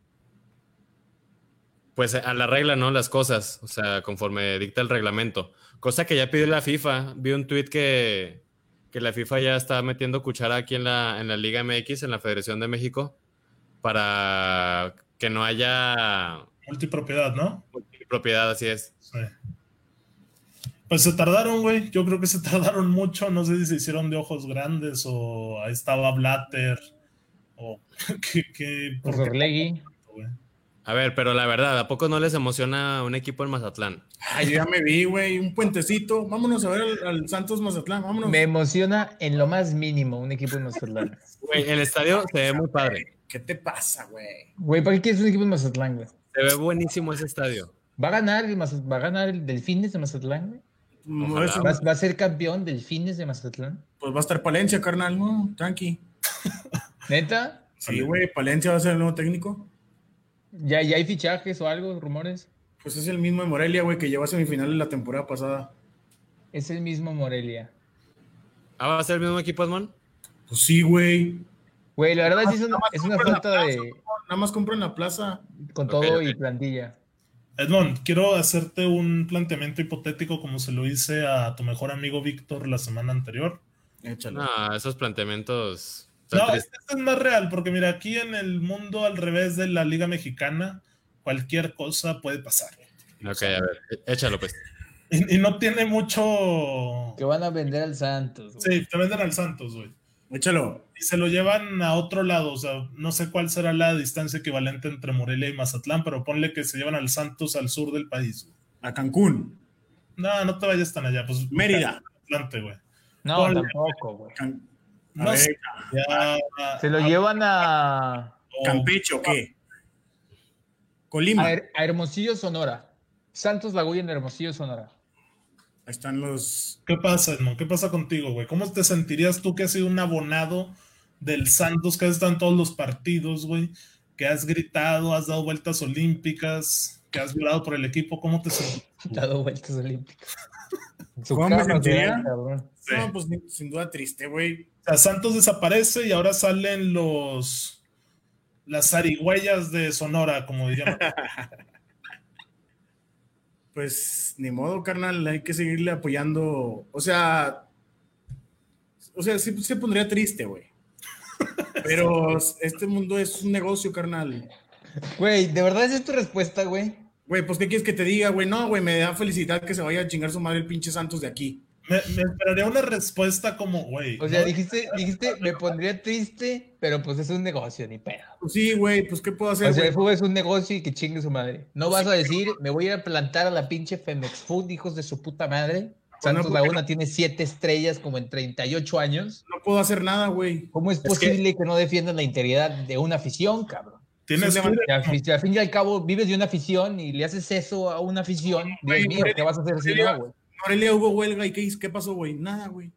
pues a la regla, ¿no? Las cosas, o sea, conforme dicta el reglamento. Cosa que ya pidió la FIFA. Vi un tuit que, que la FIFA ya está metiendo cuchara aquí en la, en la Liga MX, en la Federación de México, para que no haya Multipropiedad, ¿no? propiedad, así es. Sí. Pues se tardaron, güey. Yo creo que se tardaron mucho. No sé si se hicieron de ojos grandes o ahí estaba Blatter o ¿por qué Orlegui. güey? A ver, pero la verdad, ¿a poco no les emociona un equipo en Mazatlán? Ay, yo ya me vi, güey, un puentecito. Vámonos a ver al, al Santos Mazatlán, vámonos. Me emociona en lo más mínimo un equipo en Mazatlán. Güey, el estadio se ve muy padre. ¿Qué te pasa, güey? Güey, ¿para qué quieres un equipo en Mazatlán, güey? Se ve buenísimo ese estadio. ¿Va a ganar el, Mazat- va a ganar el Delfines de Mazatlán, güey? Eso, ¿Va, va a ser campeón Delfines de Mazatlán? pues va a estar Palencia, carnal, no, tranqui. ¿Neta? Sí, güey, Palencia va a ser el nuevo técnico. ¿Ya, ¿Ya hay fichajes o algo, rumores? Pues es el mismo de Morelia, güey, que llegó a semifinales la temporada pasada. Es el mismo Morelia. ¿Ah, va a ser el mismo equipo, Edmond? Pues sí, güey. Güey, la verdad es una, es una falta plaza, de... Nada más compran la plaza. con todo y plantilla. Edmond, quiero hacerte un planteamiento hipotético como se lo hice a tu mejor amigo Víctor la semana anterior. Échalo. No, esos planteamientos. No, este es más real, porque mira, aquí en el mundo al revés de la Liga Mexicana, cualquier cosa puede pasar. Ok, a ver, é- échalo pues. Y, y no tiene mucho... Que van a vender al Santos. güey. Sí, te venden al Santos, güey. Échalo. Y se lo llevan a otro lado, o sea, no sé cuál será la distancia equivalente entre Morelia y Mazatlán, pero ponle que se llevan al Santos al sur del país. güey. A Cancún. No, no te vayas tan allá, pues... Mérida. Atlante, güey. No, Ponle. tampoco, güey. Can- No ver, sé, ya- Se lo llevan a, Campeche o qué? Colima. a, Her- a Hermosillo, Sonora. Santos Laguna en Hermosillo, Sonora. Ahí están los. ¿Qué pasa, Edmond? ¿Qué pasa contigo, güey? ¿Cómo te sentirías tú que has sido un abonado del Santos que has estado en todos los partidos, güey, que has gritado, has dado vueltas olímpicas, que has llorado por el equipo, ¿cómo te sientes? Dado vueltas olímpicas. Su ¿Cómo me sentiría? Sí. No, pues sin duda triste, güey. O sea, Santos desaparece y ahora salen los las zarigüeyas de Sonora, como diríamos. Pues ni modo, carnal, hay que seguirle apoyando. O sea, o sea, sí se pondría triste, güey. Pero este mundo es un negocio, carnal. Güey, ¿de verdad esa es tu respuesta, güey? Güey, pues ¿qué quieres que te diga, güey? No, güey, me da felicidad que se vaya a chingar su madre el pinche Santos de aquí. Me, me esperaría una respuesta como, güey. O sea, ¿no? dijiste, dijiste, me pondría triste, pero pues es un negocio, ni pedo. Pues sí, güey, pues ¿qué puedo hacer, O sea, el fútbol es un negocio y que chingue su madre. No vas a decir, me voy a ir a plantar a la pinche Femex Food, hijos de su puta madre. Santos porque Laguna tiene siete estrellas como en 38 años. No puedo hacer nada, güey. ¿Cómo es que- posible que... no defiendan la integridad de una afición, cabrón? Tienes Sí, que- al, fi- al fin y al cabo vives de una afición y le haces eso a una afición. Dios mío, ¿qué vas a hacer si no, güey? Morelia hubo huelga y ¿qué? ¿Qué pasó, güey? Nada, güey.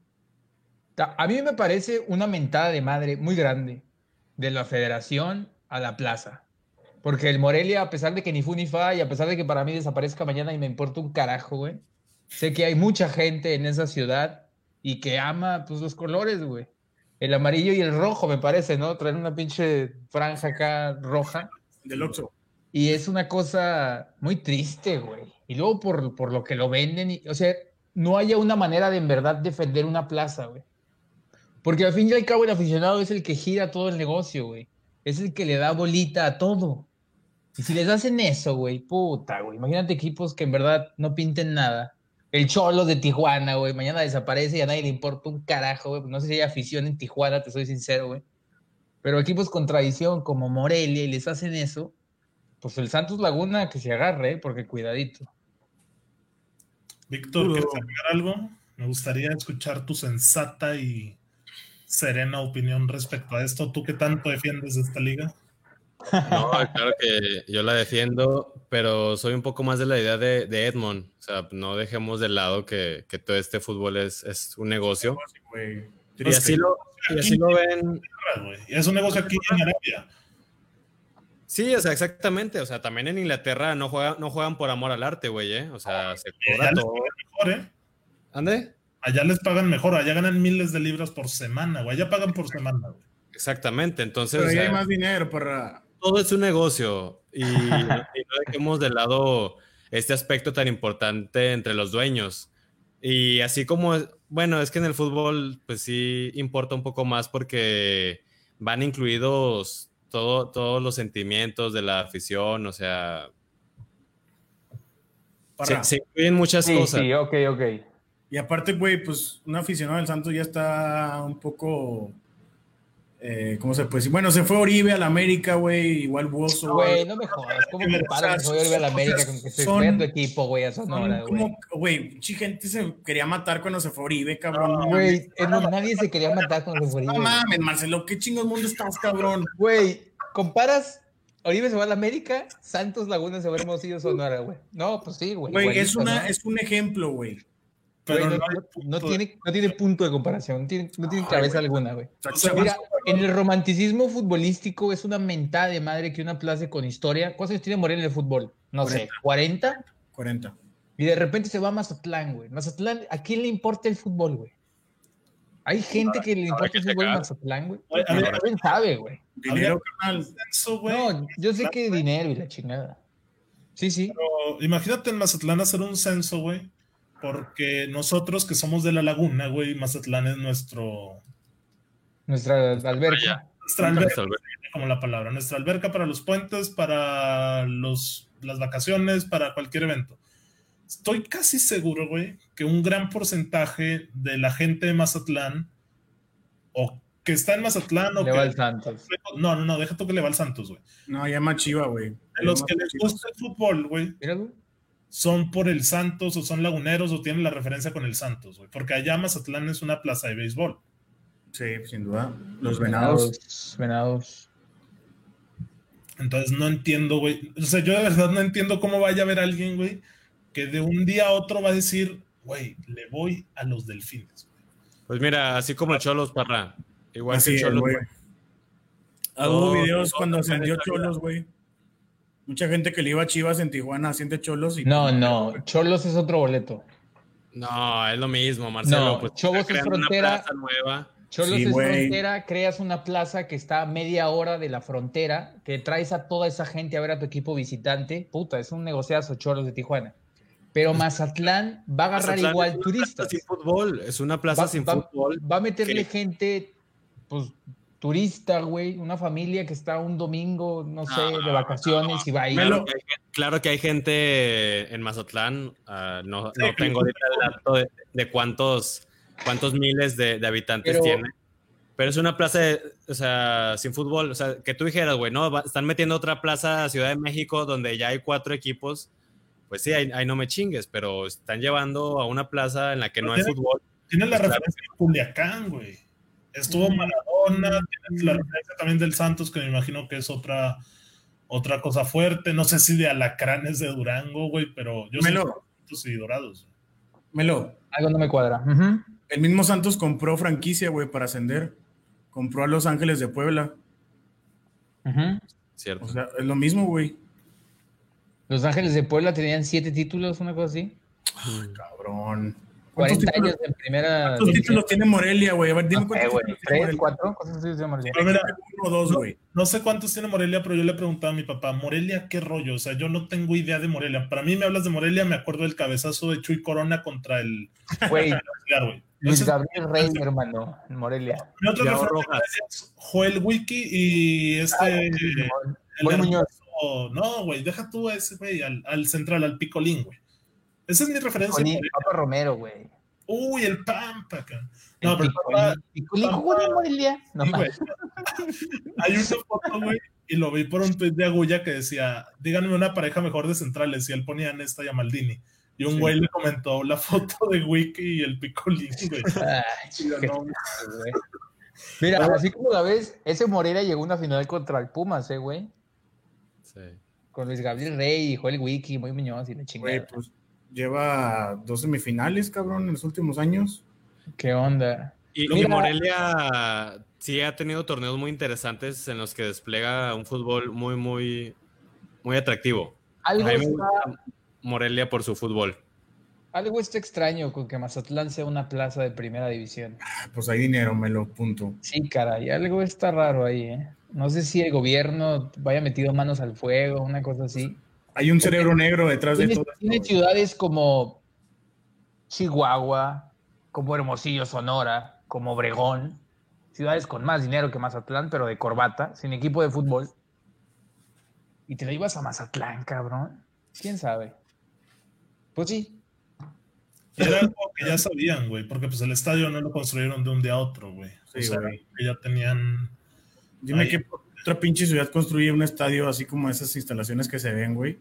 A mí me parece una mentada de madre muy grande de la federación a la plaza. Porque el Morelia, a pesar de que ni fu ni fa, y a pesar de que para mí desaparezca mañana y me importa un carajo, güey, sé que hay mucha gente en esa ciudad y que ama pues los colores, güey. El amarillo y el rojo, me parece, ¿no? Traen una pinche franja acá roja. Del Oxxo. Y es una cosa muy triste, güey. Y luego por, por lo que lo venden, y- o sea, no haya una manera de en verdad defender una plaza, güey. Porque al fin y al cabo el aficionado es el que gira todo el negocio, güey. Es el que le da bolita a todo. Y si les hacen eso, güey, puta, güey. Imagínate equipos que en verdad no pinten nada. El Cholo de Tijuana, güey, mañana desaparece y a nadie le importa un carajo, güey. No sé si hay afición en Tijuana, te soy sincero, güey. Pero equipos con tradición como Morelia y les hacen eso, pues el Santos Laguna que se agarre, ¿eh? porque cuidadito. Víctor. ¿quieres agregar algo? Me gustaría escuchar tu sensata y serena opinión respecto a esto. ¿Tú qué tanto defiendes de esta liga? No, claro que yo la defiendo, pero soy un poco más de la idea de, de Edmond. O sea, no dejemos de lado que, que todo este fútbol es, es un negocio. Y así lo, y así lo ven. es un negocio aquí en Arabia. Sí, o sea, exactamente. O sea, también en Inglaterra no juegan, no juegan por amor al arte, güey, ¿eh? O sea, se cobra allá les todo. pagan mejor, ¿eh? ¿Ande? Allá les pagan mejor, allá ganan miles de libras por semana, güey. Allá pagan por semana, güey. Exactamente. Entonces, Pero o ahí sea, hay más dinero para. Todo es un negocio y, y no dejemos de lado este aspecto tan importante entre los dueños. Y así como, bueno, es que en el fútbol pues sí importa un poco más porque van incluidos todo, todos los sentimientos de la afición, o sea, se, incluyen muchas Sí, cosas. sí, ok, ok. Y aparte, güey, pues un aficionado del Santos ya está un poco. Eh, ¿Cómo se puede decir? Bueno, se fue Oribe al América, güey. Igual Buoso. Güey, no me jodas. ¿Cómo comparas que voy a ir a la América con que se tu equipo, güey, a Son Sonora, güey? güey, pinche gente se quería matar cuando se fue Oribe, cabrón. No, Güey, Edmond, nadie se quería matar con los no Oribe. mames, Marcelo, ¿qué chingos mundo estás, cabrón? Güey, comparas Oribe se va a la América, Santos Laguna se va a Hermosillo, Sonora, güey. No, pues sí, güey. Güey, es, una, ¿no? es un ejemplo, güey. Pero no, no, tiene, no tiene punto de comparación, no tiene, no tiene Ay, cabeza güey. alguna, güey. O sea, Mira, en el romanticismo futbolístico es una mentada de madre que una plaza con historia. ¿Cuántos años tiene Morelia en el fútbol? No sé, 40. 40. Y de repente se va a Mazatlán, güey. Mazatlán, ¿a quién le importa el fútbol, güey? Hay gente que le importa que el fútbol en checar. Mazatlán, güey. A ver, ¿Quién sabe, güey? Dinero, carnal. Censo, güey. No, yo sé que dinero y la chingada. Sí, sí. Pero imagínate en Mazatlán hacer un censo, güey. Porque nosotros que somos de la laguna, güey, Mazatlán es nuestro. Nuestra alberca. Nuestra alberca, como la palabra. Nuestra alberca para los puentes, para los, las vacaciones, para cualquier evento. Estoy casi seguro, güey, que un gran porcentaje de la gente de Mazatlán, o que está en Mazatlán, o Le va al que. Santos. No, no, no, deja tú que le va al Santos, güey. No, ya más chiva, güey. De los que les gusta el fútbol, güey, Mira, güey. Son por el Santos o son laguneros o tienen la referencia con el Santos, güey. Porque allá Mazatlán es una plaza de béisbol. Sí, sin duda. Los venados. Venados. Entonces no entiendo, güey. O sea, yo de verdad no entiendo cómo vaya a haber alguien, güey, que de un día a otro va a decir, güey, le voy a los delfines. Pues mira, así como el Cholos, Parra. Igual Así que Cholos, güey. Ah, hubo videos cuando ascendió Cholos, güey. Mucha gente que le iba a Chivas en Tijuana asciende Cholos y. No, no, Cholos es otro boleto. No, es lo mismo, Marcelo. No, pues, Cholos es frontera. plaza nueva. Cholos Sí, es frontera, creas una plaza que está a media hora de la frontera, que traes a toda esa gente a ver a tu equipo visitante. Puta, es un negociazo Cholos de Tijuana. Pero Mazatlán va a agarrar Mazatlán es igual una turistas. plaza sin fútbol. Es una plaza Va, sin va- fútbol. va a meterle que- gente, pues, turista, güey, una familia que está un domingo, no sé, No, de vacaciones y va a ir. Claro que, hay, claro que hay gente en Mazatlán. ah, no, Sí, no tengo ahorita el dato de, de cuántos, cuántos miles de, de habitantes Pero- tiene. Pero es una plaza, de- o sea, sin fútbol. O sea, que tú dijeras, güey, no, va- están metiendo otra plaza a Ciudad de México donde ya hay cuatro equipos. Pues sí, ahí, ahí no me chingues, pero están llevando a una plaza en la que no hay fútbol. Tiene la referencia de Culiacán, güey. Estuvo Maradona, tiene la referencia también del Santos, que me imagino que es otra, otra cosa fuerte. No sé si de Alacranes de Durango, güey, pero yo sé Melo, Santos y Dorados. Melo. Algo no me cuadra. El mismo Santos compró franquicia, güey, para ascender. Compró a Los Ángeles de Puebla. ¿cierto? O sea, es lo mismo, güey. Los Ángeles de Puebla tenían siete títulos, una cosa así. Cabrón. ¿Cuántos 40 títulos, años en primera. cuántos títulos tiene Morelia, güey? A ver, dime cuántos güey. títulos tiene ¿Tres, Morelia. cuatro? ¿Cuántos títulos tiene Morelia? Uno o dos, güey. no sé cuántos tiene Morelia, pero yo le preguntaba a mi papá, ¿Morelia qué rollo? O sea, yo no tengo idea de Morelia. Para mí me hablas de Morelia, me acuerdo del cabezazo de Chuy Corona contra el Güey. Luis Gabriel Rey, hermano, en Morelia. Mi otro Yao referente Rojas. es Joel Wiki y este. el Joel Muñoz. hermoso- No, güey, deja tú a ese, güey, al, al central, al picolín, güey. Esa es mi referencia. Picolín, güey. Papa Romero, güey. Uy, el Pampa. El No, pero el Pampa. No güey. Hay una foto, güey, y lo vi por un tweet de Agulla que decía, díganme una pareja mejor de centrales, y él ponía a Nesta y a Maldini. Y un Sí. güey le comentó la foto de Wiki y el picolín, güey. Ay, no, güey. Mira, así como la ves, ese Morelia llegó a una final contra el Pumas, eh, güey. Sí. Con Luis Gabriel Rey y Joel Wiki, muy Muñoz y la Güey, chingada. pues lleva dos semifinales, cabrón, en los últimos años. ¿Qué onda? Y, Mira- y Morelia sí ha tenido torneos muy interesantes en los que despliega un fútbol muy, muy, muy atractivo. Algo está, Morelia por su fútbol. algo está extraño con que Mazatlán sea una plaza de primera división. Pues hay dinero, me lo punto. Sí, caray, algo está raro ahí, ¿eh? No sé si el gobierno vaya metido manos al fuego, una cosa así. Hay un cerebro negro detrás de todo. tiene esto. ciudades como Chihuahua, como Hermosillo, Sonora, como Obregón, ciudades con más dinero que Mazatlán, pero de corbata, sin equipo de fútbol. Y te la ibas a Mazatlán, cabrón. ¿Quién sabe? Pues sí. Era algo que ya sabían, güey, porque pues el estadio no lo construyeron de un día a otro, güey. O Sí, sea, güey. que ya tenían... Dime Ahí. qué otra pinche ciudad construye un estadio así como esas instalaciones que se ven, güey.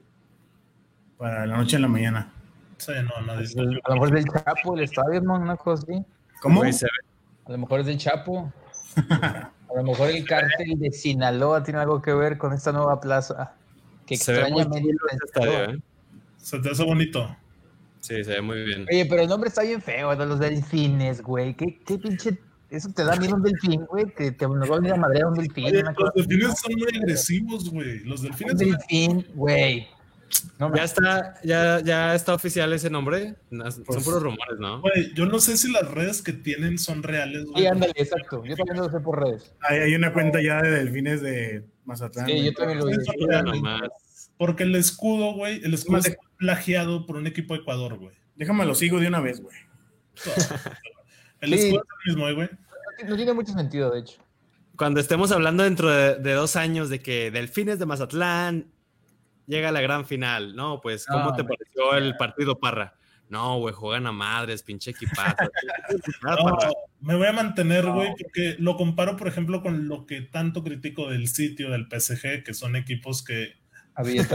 Para la noche en la mañana. Sí, no, nadie. Pues, a lo mejor es del Chapo, el estadio, ¿no? Una cosa así. ¿Cómo? Güey, se ve- A lo mejor es del Chapo. A lo mejor el cártel de Sinaloa tiene algo que ver con esta nueva plaza. Que se extrañamente. ese estadio, ¿eh? Se te hace bonito. Sí, se ve muy bien. Oye, pero el nombre está bien feo, de los delfines, güey. ¿Qué, qué pinche. Eso te da miedo un delfín, güey. Te, te nos va a venir a madrear un delfín. Oye, una cosa los delfines son muy agresivos, güey. Los Un delfines son delfín, güey. No Ya está, ya, ya está oficial ese nombre. No, Son Pues- puros rumores, ¿no? Güey, yo no sé si las redes que tienen son reales, güey. Sí, ándale, exacto. Yo también lo sé por redes. Hay, hay una cuenta ya de delfines de Mazatlán. Sí, güey. yo también lo vi. Porque el escudo, güey, el escudo es plagiado por un equipo de Ecuador, güey. Déjame lo sigo de una vez, güey. El Sí. escudo es el mismo, eh, güey. No tiene mucho sentido, de hecho. Cuando estemos hablando dentro de, de dos años de que Delfines de Mazatlán llega a la gran final, ¿no? Pues, ¿cómo No, te pareció el partido, Parra? No, güey, juegan a madres, pinche equipazo. Ah, No, me voy a mantener, güey, porque lo comparo, por ejemplo, con lo que tanto critico del sitio del PSG, que son equipos que. Había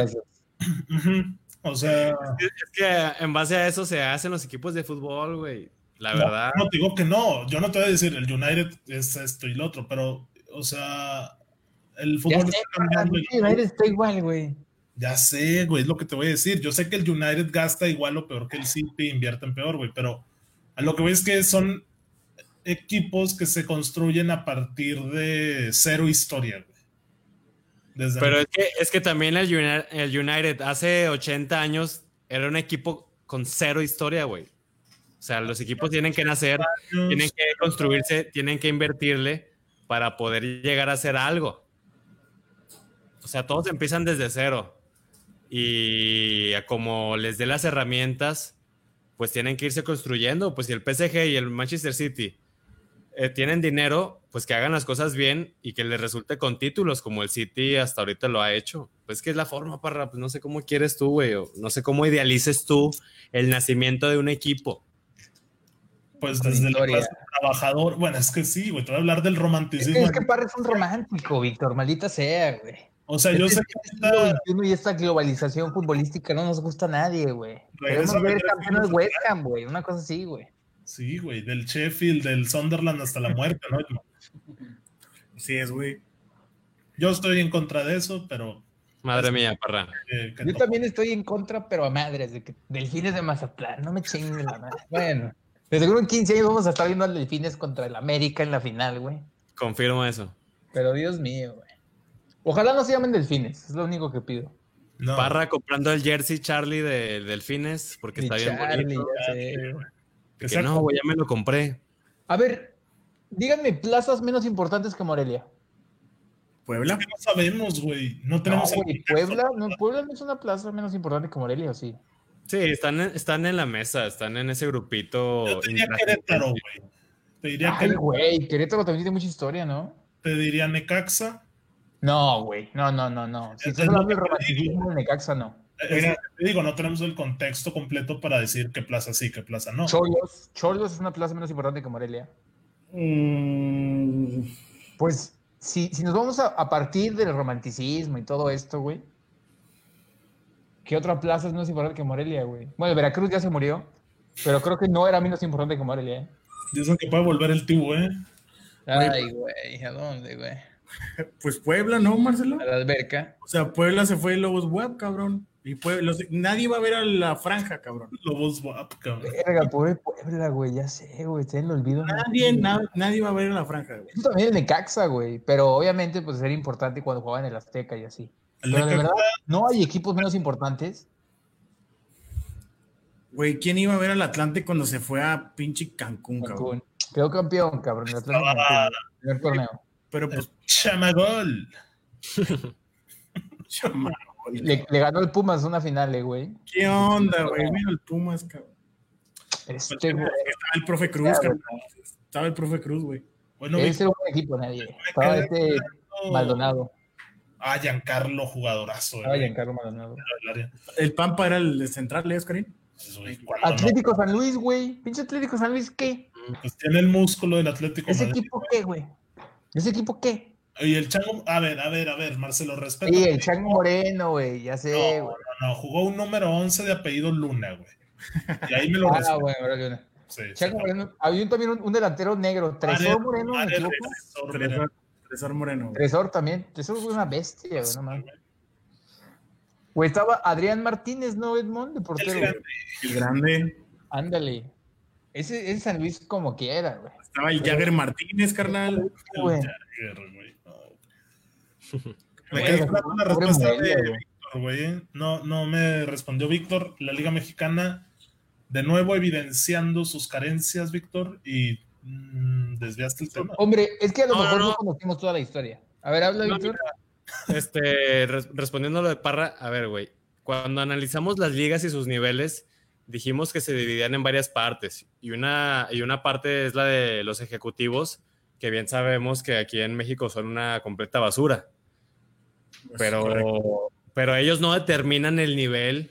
O sea, Es que en base a eso se hacen los equipos de fútbol, güey. La no, verdad. no te digo que no. Yo no te voy a decir el United es esto y lo otro, pero, o sea, el Ya fútbol sé, está cambiando. el United está igual, güey. Ya sé, güey, es lo que te voy a decir. Yo sé que el United gasta igual o peor que el City, invierten peor, güey, pero a lo que voy es que son equipos que se construyen a partir de cero historia, güey. Desde Pero es que, es que también el United, el United hace 80 años era un equipo con cero historia, güey. O sea, los equipos tienen que nacer, tienen que construirse, tienen que invertirle para poder llegar a hacer algo. O sea, todos empiezan desde cero. Y como les dé las herramientas, pues tienen que irse construyendo. Pues si el PSG y el Manchester City eh, tienen dinero, pues que hagan las cosas bien y que les resulte con títulos, como el City hasta ahorita lo ha hecho. Pues que es la forma, parra. Pues no sé cómo quieres tú, güey. o No sé cómo idealices tú el nacimiento de un equipo. Pues con desde la historia. clase trabajador. Bueno, es que sí, güey, te voy a hablar del Es romanticismo. que, es que Parra es un romántico, Víctor, maldita sea, güey. O sea, yo sé que XXI y esta globalización futbolística no nos gusta a nadie, güey. Queremos ver filos West Ham, güey. Una cosa así, güey. Sí, güey, del Sheffield, del Sunderland hasta la muerte, ¿no? Así es, güey. Yo estoy en contra de eso, pero Madre mía, parra. eh, Yo también estoy en contra, pero a madres, de que Delfines de Mazatlán, no me chinguen la madre. Bueno, de seguro en 15 años vamos a estar viendo al Delfines contra el América en la final, güey. Confirmo eso. Pero Dios mío, güey. Ojalá no se llamen Delfines, es lo único que pido. No, Parra comprando el jersey Charlie de Delfines porque está bien Charlie, bonito. ya sé, no, güey, ya me lo compré. A ver, díganme plazas menos importantes que Morelia. Puebla. no sabemos, güey. No No, tenemos el güey. Puebla, no, Puebla no es una plaza menos importante que Morelia, ¿o sí? Sí, están en, están en la mesa, están en ese grupito. Yo te diría. Querétaro, güey. Te diría, Ay, güey, Querétaro también tiene mucha historia, ¿no? te diría Necaxa. No, güey, no, no, no, no. Si Es estás hablando del romanticismo del Necaxa, no. Es te digo, no tenemos el contexto completo para decir qué plaza sí, qué plaza no. Cholos, Cholos es una plaza menos importante que Morelia. Mm, Pues, si, si nos vamos a, a partir del romanticismo y todo esto, güey, ¿qué otra plaza es menos importante que Morelia, güey? Bueno, Veracruz ya se murió, pero creo que no era menos importante que Morelia, ¿eh? Dicen que puede volver el Tibu, ¿eh? Ay, güey, ¿a dónde, güey? pues Puebla, ¿no, Marcelo? A la alberca. O sea, Puebla se fue Lobos Web, cabrón. Y Puebla, los- nadie va a ver a la franja, cabrón. Lobos WAP, cabrón. Verga, pobre Puebla, güey, ya sé, güey, está en el olvido. Nadie, na- nadie va a ver a la franja, güey. Eso también el Necaxa, güey, pero obviamente pues era importante cuando jugaban en el Azteca y así. Pero de verdad, no hay equipos menos importantes. Güey, ¿quién iba a ver al Atlante cuando se fue a pinche Cancún, cabrón? Cancún. Quedó campeón, cabrón, el de Cancún, primer torneo. Pero pues, Chamagol. chama, Le, le ganó el Pumas una final, eh, güey. ¿qué onda, güey? Mira el Pumas, cabrón. Este, güey, Estaba el profe Cruz, Claro, cabrón. Estaba el profe Cruz, güey. Bueno, ese era un equipo, nadie. Estaba este Maldonado. Ah, Giancarlo, jugadorazo. Estaba güey. Giancarlo Maldonado. El Pampa era el de central, ¿eh, Oscarín? Güey, no, Atlético San Luis, güey. Pinche Atlético San Luis, ¿qué? pues tiene el músculo del Atlético ¿Ese Madrid, equipo güey. qué, güey? ¿Ese equipo qué? Y el Chango, a ver, a ver, a ver, Marcelo, respeto. Sí, el Chango Moreno, güey, ya sé, No, güey. no, no, jugó un número 11 de apellido Luna, güey. Y ahí me lo Ah, ahora Leona. Sí. Chango Moreno. Había también un, un delantero negro, Tresor Moreno, ¿me madre equivoco? Tresor, Moreno. güey. Tresor también. Tresor fue una bestia, güey, no mames. Güey, estaba Adrián Martínez, ¿no, Edmond? De El portero. El grande. Ándale. Ese es San Luis como quiera, güey. Estaba el Jagger Martínez, carnal. Güey. Jagger, güey, no. Me quedé esperando la respuesta de. Víctor, güey. No, no me respondió Víctor. La Liga Mexicana, de nuevo evidenciando sus carencias, Víctor, y mm, desviaste el tema. Hombre, es que a lo No, mejor no, no, no. conocimos toda la historia. A ver, habla, No, Víctor. Este, res- respondiendo a lo de Parra, a ver, güey. Cuando analizamos las ligas y sus niveles, dijimos que se dividían en varias partes. Y una, y una parte es la de los ejecutivos, que bien sabemos que aquí en México son una completa basura. Pero, pero ellos no determinan el nivel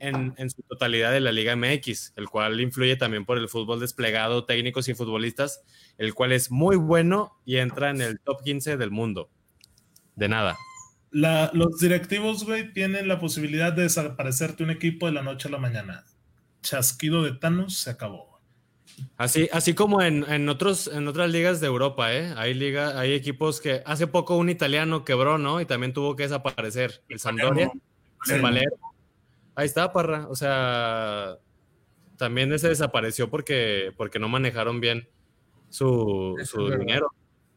en, en su totalidad de la Liga MX, el cual influye también por el fútbol desplegado, técnicos y futbolistas, el cual es muy bueno y entra en el top 15 del mundo. De nada. La- los directivos, güey, tienen la posibilidad de desaparecerte un equipo de la noche a la mañana. Chasquido de Thanos se acabó. Así, así como en, en otros, en otras ligas de Europa, ¿eh? Hay, liga, hay equipos que hace poco un italiano quebró, ¿no? Y también tuvo que desaparecer. El Sampdoria, el Palermo. Ahí está, Parra. O sea, también se desapareció porque, porque no manejaron bien su, su dinero.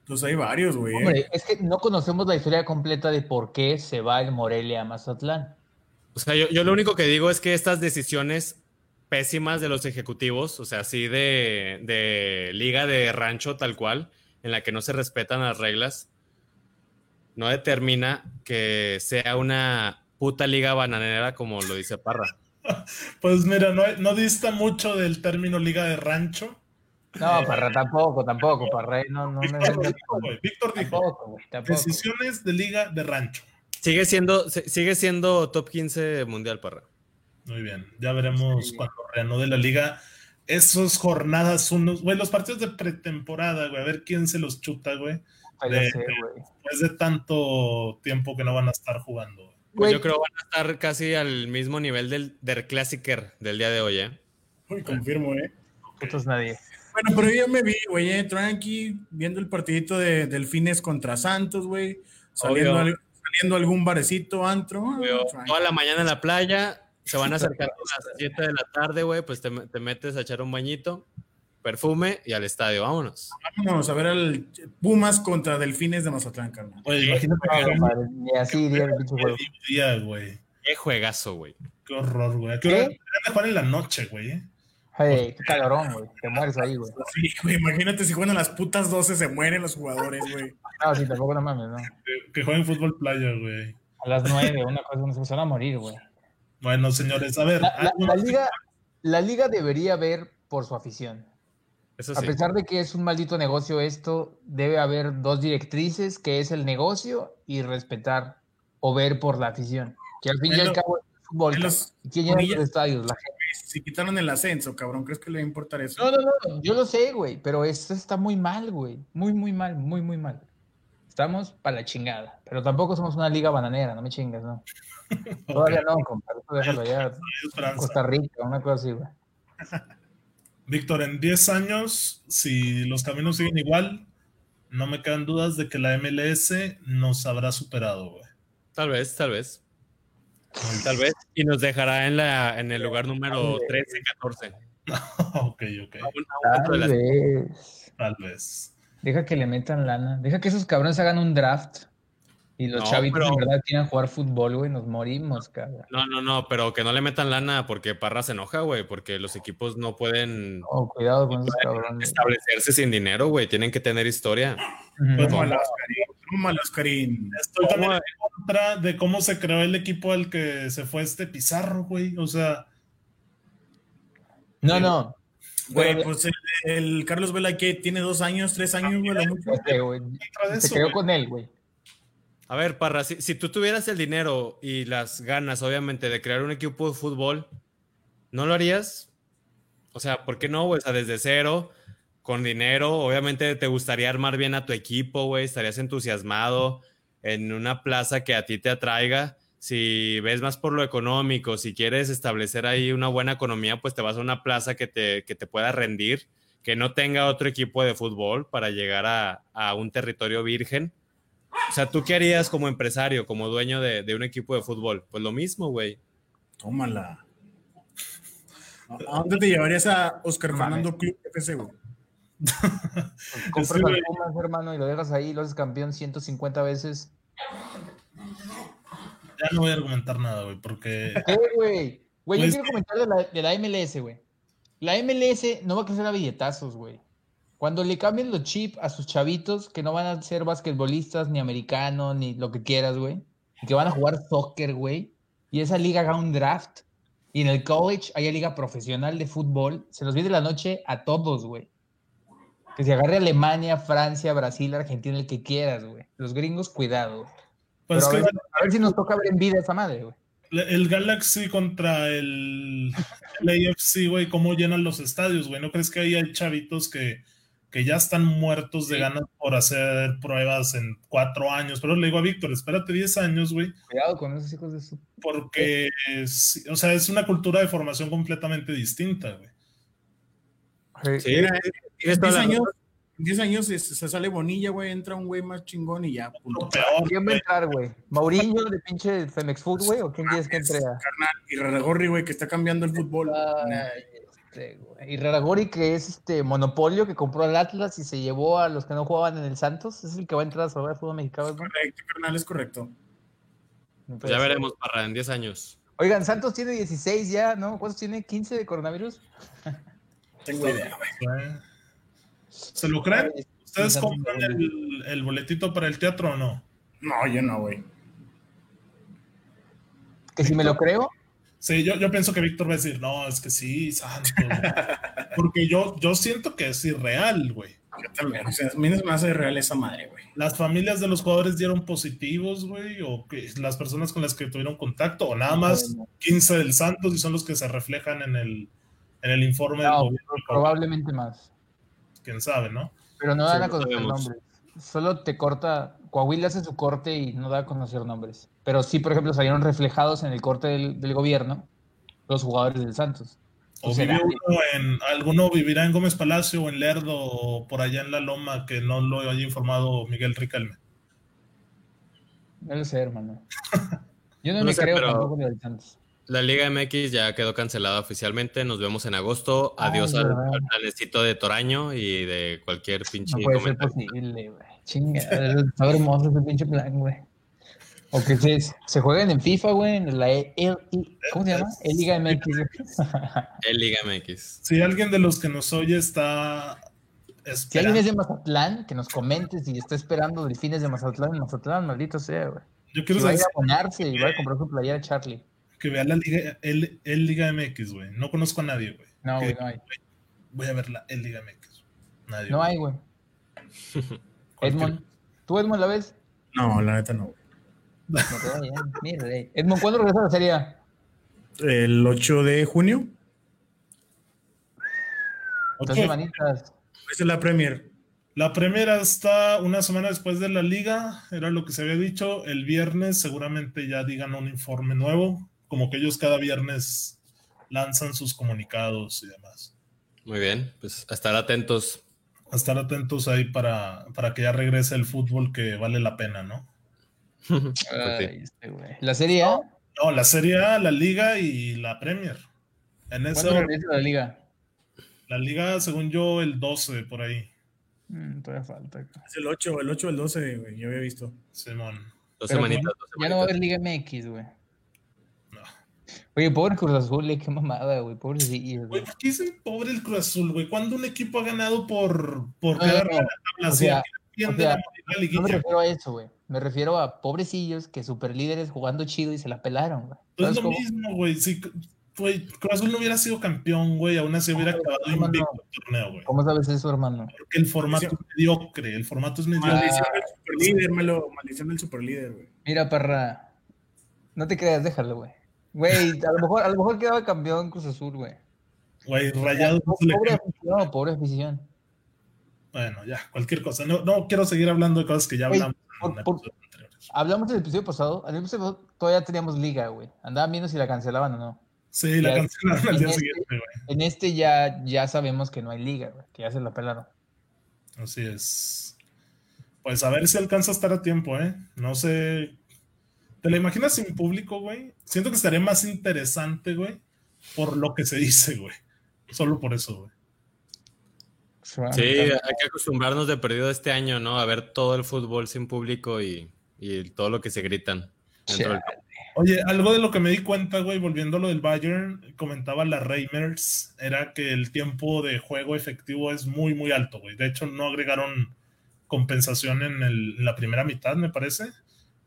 Pues hay varios, güey. Hombre, es que no conocemos la historia completa de por qué se va el Morelia a Mazatlán. O sea, yo, yo lo único que digo es que estas decisiones pésimas de los ejecutivos, o sea, así de, de liga de rancho tal cual, en la que no se respetan las reglas, no determina que sea una puta liga bananera como lo dice Parra. Pues mira, no, no dista mucho del término liga de rancho. No, Parra tampoco, tampoco, Parra. No, no, me Víctor vengas dijo, Víctor dijo, Tampoco, decisiones de liga de rancho. Sigue siendo, se- sigue siendo top 15 mundial, Parra. Muy bien, ya veremos Sí. cuando reanude la liga. Esos jornadas, unos, güey, los partidos de pretemporada, güey, a ver quién se los chuta, güey, Ya de- sé, güey. después de tanto tiempo que no van a estar jugando. Pues yo creo que van a estar casi al mismo nivel del, del Classicer del día de hoy, ¿eh? Uy, confirmo, ¿eh? putos nadie. Bueno, pero yo me vi, güey, eh, tranqui, viendo el partidito de Delfines contra Santos, güey. Saliendo, al- saliendo a algún barecito, antro. Obvio. Toda la mañana en la playa, se van acercando a las 7 de la tarde, güey, pues te, te metes a echar un bañito, perfume y al estadio, vámonos. Vámonos a ver al Pumas contra Delfines de Mazatlán, carnal. Güey, imagínate No, que así día, güey. Qué juegazo, güey. Qué horror, güey. ¿A qué de jugar en la noche, güey. Hey, qué calorón, güey. Te mueres ahí, güey. Sí, güey, imagínate si juegan a las putas 12 se mueren los jugadores, güey. No, sí, tampoco no mames, no. Que, jueguen fútbol playa, güey. A las nueve, una cosa, se van a morir, güey. Bueno, señores, a ver. La, liga, la liga debería ver por su afición. Eso A sí. pesar de que es un maldito negocio esto, debe haber dos directrices, que es el negocio y respetar o ver por la afición. Que al fin y al cabo es fútbol. los- ¿Y quién llena los estadios? La gente. Si quitaron el ascenso, cabrón, ¿crees que le va a importar eso? No, no, no, yo lo sé, güey, pero esto está muy mal, güey. Muy, muy mal, muy, muy mal. Estamos para la chingada. Pero tampoco somos una liga bananera, no me chingas, ¿no? Todavía no, compadre. Déjalo ya. Costa Rica, una cosa así, güey. Víctor, en 10 años, si los caminos siguen igual, no me quedan dudas de que la MLS nos habrá superado, güey. Tal vez, tal vez. Tal vez. Y nos dejará en, la, en el lugar número 13, 14. ok, ok. Tal vez. Tal vez. Deja que le metan lana. Deja que esos cabrones hagan un draft. Y los No, chavitos pero- en verdad quieran jugar fútbol, güey. Nos morimos, cabrón. No, no, no, pero que no le metan lana porque Parra se enoja, güey, porque los equipos no pueden Oh, cuidado con esos cabrones. establecerse sin dinero, güey, tienen que tener historia. Tómala, Oscarín. Estoy también en contra de cómo se creó el equipo al que se fue este Pizarro, güey. O sea, No, no. Güey, Pero- pues el, el Carlos Vela que tiene dos años, tres años, güey, quedó güey. con él, güey. A ver, Parra, si, tú tuvieras el dinero y las ganas, obviamente, de crear un equipo de fútbol, ¿no lo harías? O sea, ¿por qué no, güey? O sea, desde cero, con dinero, obviamente te gustaría armar bien a tu equipo, güey, estarías entusiasmado en una plaza que a ti te atraiga. Si ves más por lo económico, si quieres establecer ahí una buena economía, pues te vas a una plaza que te, que te pueda rendir, que no tenga otro equipo de fútbol para llegar a, a un territorio virgen. O sea, ¿tú qué harías como empresario, como dueño de, de un equipo de fútbol? Pues lo mismo, güey. Tómala. ¿A dónde te llevarías a Oscar. Fernando Club FC, güey? Pues compras Sí, güey. al Pumas, hermano, y lo dejas ahí, lo haces campeón 150 veces. Ya no voy a argumentar nada, güey, porque ¿Qué, güey? Güey, yo Pues- quiero comentar de la, de la MLS, güey. La MLS no va a crecer a billetazos, güey. Cuando le cambien los chips a sus chavitos, que no van a ser basquetbolistas, ni americanos, ni lo que quieras, güey. Y que van a jugar soccer, güey. Y esa liga haga un draft. Y en el college haya liga profesional de fútbol. Se nos viene la noche a todos, güey. Que se agarre Alemania, Francia, Brasil, Argentina, el que quieras, güey. Los gringos, cuidado. pues Pero ver, a ver si nos toca ver en vida esa madre, güey. el Galaxy contra el, el AFC, güey, cómo llenan los estadios, güey. ¿No crees que ahí hay chavitos que, que ya están muertos de Sí. ganas por hacer pruebas en cuatro años? Pero le digo a Víctor, espérate 10 años, güey, Cuidado con esos hijos de su porque, es- o sea, es una cultura de formación completamente distinta, güey. Sí, Mira, tienes En toda 10 la- años, en 10 años se, se sale Bonilla, güey, entra un güey más chingón y ya, punto. Peor, ¿Quién va a güey. entrar, güey? ¿Mauriño de pinche Femex Food, güey? ¿O quién quieres que entre a...? Carnal, y Raragorri, güey, que está cambiando el fútbol. Ay, Este. Y Raragori, que es este monopolio que compró al Atlas y se llevó a los que no jugaban en el Santos, es el que va a entrar a salvar el fútbol mexicano. ¿no? Correcto, carnal, es correcto. Pues ya veremos, Parra, en 10 años. Oigan, Santos tiene 16 ya, ¿no? ¿Cuántos tiene? ¿15 de coronavirus? Tengo idea, güey. ¿Se lo creen? Ay, ¿Ustedes compran el, el boletito para el teatro o no? No, yo no, güey. Que si me lo creo, Sí, yo, yo pienso que Víctor va a decir, no, es que sí, Santos. Porque yo, yo siento que es irreal, güey. Yo también. O sea, a mí no se me hace real esa madre, güey. Las familias de los jugadores dieron positivos, güey, o que las personas con las que tuvieron contacto, o nada más 15 del Santos y son los que se reflejan en el, en el informe del no, gobierno. probablemente más. Quién sabe, ¿no? Pero no Sí, dan a no conocer nombres. Solo te corta. Coahuila hace su corte y no da a conocer nombres. Pero sí, por ejemplo, salieron reflejados en el corte del, del gobierno los jugadores del Santos. O vive uno en, alguno vivirá en Gómez Palacio o en Lerdo o por allá en la Loma que no lo haya informado Miguel Ricalme. No lo sé, hermano. Yo no, No me sé, creo pero- tampoco del Santos. La Liga MX ya quedó cancelada oficialmente. Nos vemos en agosto. Adiós al, al planecito de Toraño y de cualquier pinche No puede ser comentario. posible, güey. Chinga, está hermoso ese pinche plan, güey. O que se, se jueguen en FIFA, güey, en la E- el- el- ¿cómo se llama? El Liga MX. El Liga MX. Si alguien de los que nos oye está Si alguien esperando, es de Mazatlán, que nos comente si está esperando delfines de Mazatlán, Mazatlán, maldito sea, güey. yo Que quiero vaya saber a ponerse y vaya a comprar su playera de Charlie. que vea la Liga, el, el Liga MX, güey. No conozco a nadie, güey. No, güey, no hay. Voy a ver la el Liga MX. Nadie. No güey. hay, güey. Edmond. ¿Tú, Edmond, la ves? No, la neta no, mira, rey. Edmond, ¿cuándo regresa la serie? El 8 de junio. Dos Ok. semanitas. Esa es la Premier. La primera está una semana después de la liga, era lo que se había dicho. El viernes seguramente ya digan un informe nuevo, como que ellos cada viernes lanzan sus comunicados y demás. Muy bien, pues a estar atentos. A estar atentos ahí para, para que ya regrese el fútbol que vale la pena, ¿no? Pues sí. Ay, este. La serie A, No, la Serie A, la Liga y la Premier. En ese ¿cuándo orden. regresa la liga? La Liga, según yo, el 12 por ahí. Mm, todavía falta. Es el 8, el 8 o el 12, güey. Yo había visto. Simón. Dos semanitas, ya- dos Ya no va a haber semanitas. Liga MX, güey. Oye, pobre Cruz Azul, eh, qué mamada, güey. Pobrecillo, Güey, güey. ¿por qué dicen pobre el Cruz Azul, güey? ¿Cuándo un equipo ha ganado por, por No, no, quedar no. la? O sea, o sea, No me refiero a eso, güey. Me refiero a pobrecillos que super líderes jugando chido y se la pelaron, güey. Pues ¿Sabes es lo cómo? mismo, güey. Si güey, Cruz Azul no hubiera sido campeón, güey, aún así hubiera acabado hermano, invicto el torneo, güey. ¿Cómo sabes eso, hermano? Porque el formato es mediocre, el formato es mediocre. Maldición del superlíder, malo. Maldición del superlíder, güey. Mira, perra. No te creas, déjalo, güey. Güey, a lo mejor, a lo mejor quedaba campeón Cruz Azul, güey. Güey, rayados. no Pobre afición, pobre afición. Bueno, ya, cualquier cosa. No, no quiero seguir hablando de cosas que ya hablamos por- en por- anteriores. Hablamos del episodio pasado. En el episodio pasado todavía teníamos liga, güey. Andaban viendo si la cancelaban o no. Sí, la cancelaron al en día este- siguiente, güey. En este ya, ya sabemos que no hay liga, güey. Que ya se la pelaron. Así es. Pues a ver si alcanza a estar a tiempo, ¿eh? No sé. ¿Te la imaginas sin público, güey? Siento que estaría más interesante, güey, por lo que se dice, güey. Solo por eso, güey. Sí, hay que acostumbrarnos de perdido este año, ¿no? A ver todo el fútbol sin público y, y todo lo que se gritan. dentro del campo. Oye, algo de lo que me di cuenta, güey, volviendo a lo del Bayern, comentaba la Reimers, era que el tiempo de juego efectivo es muy, muy alto, güey. De hecho, no agregaron compensación en, el- en la primera mitad, me parece,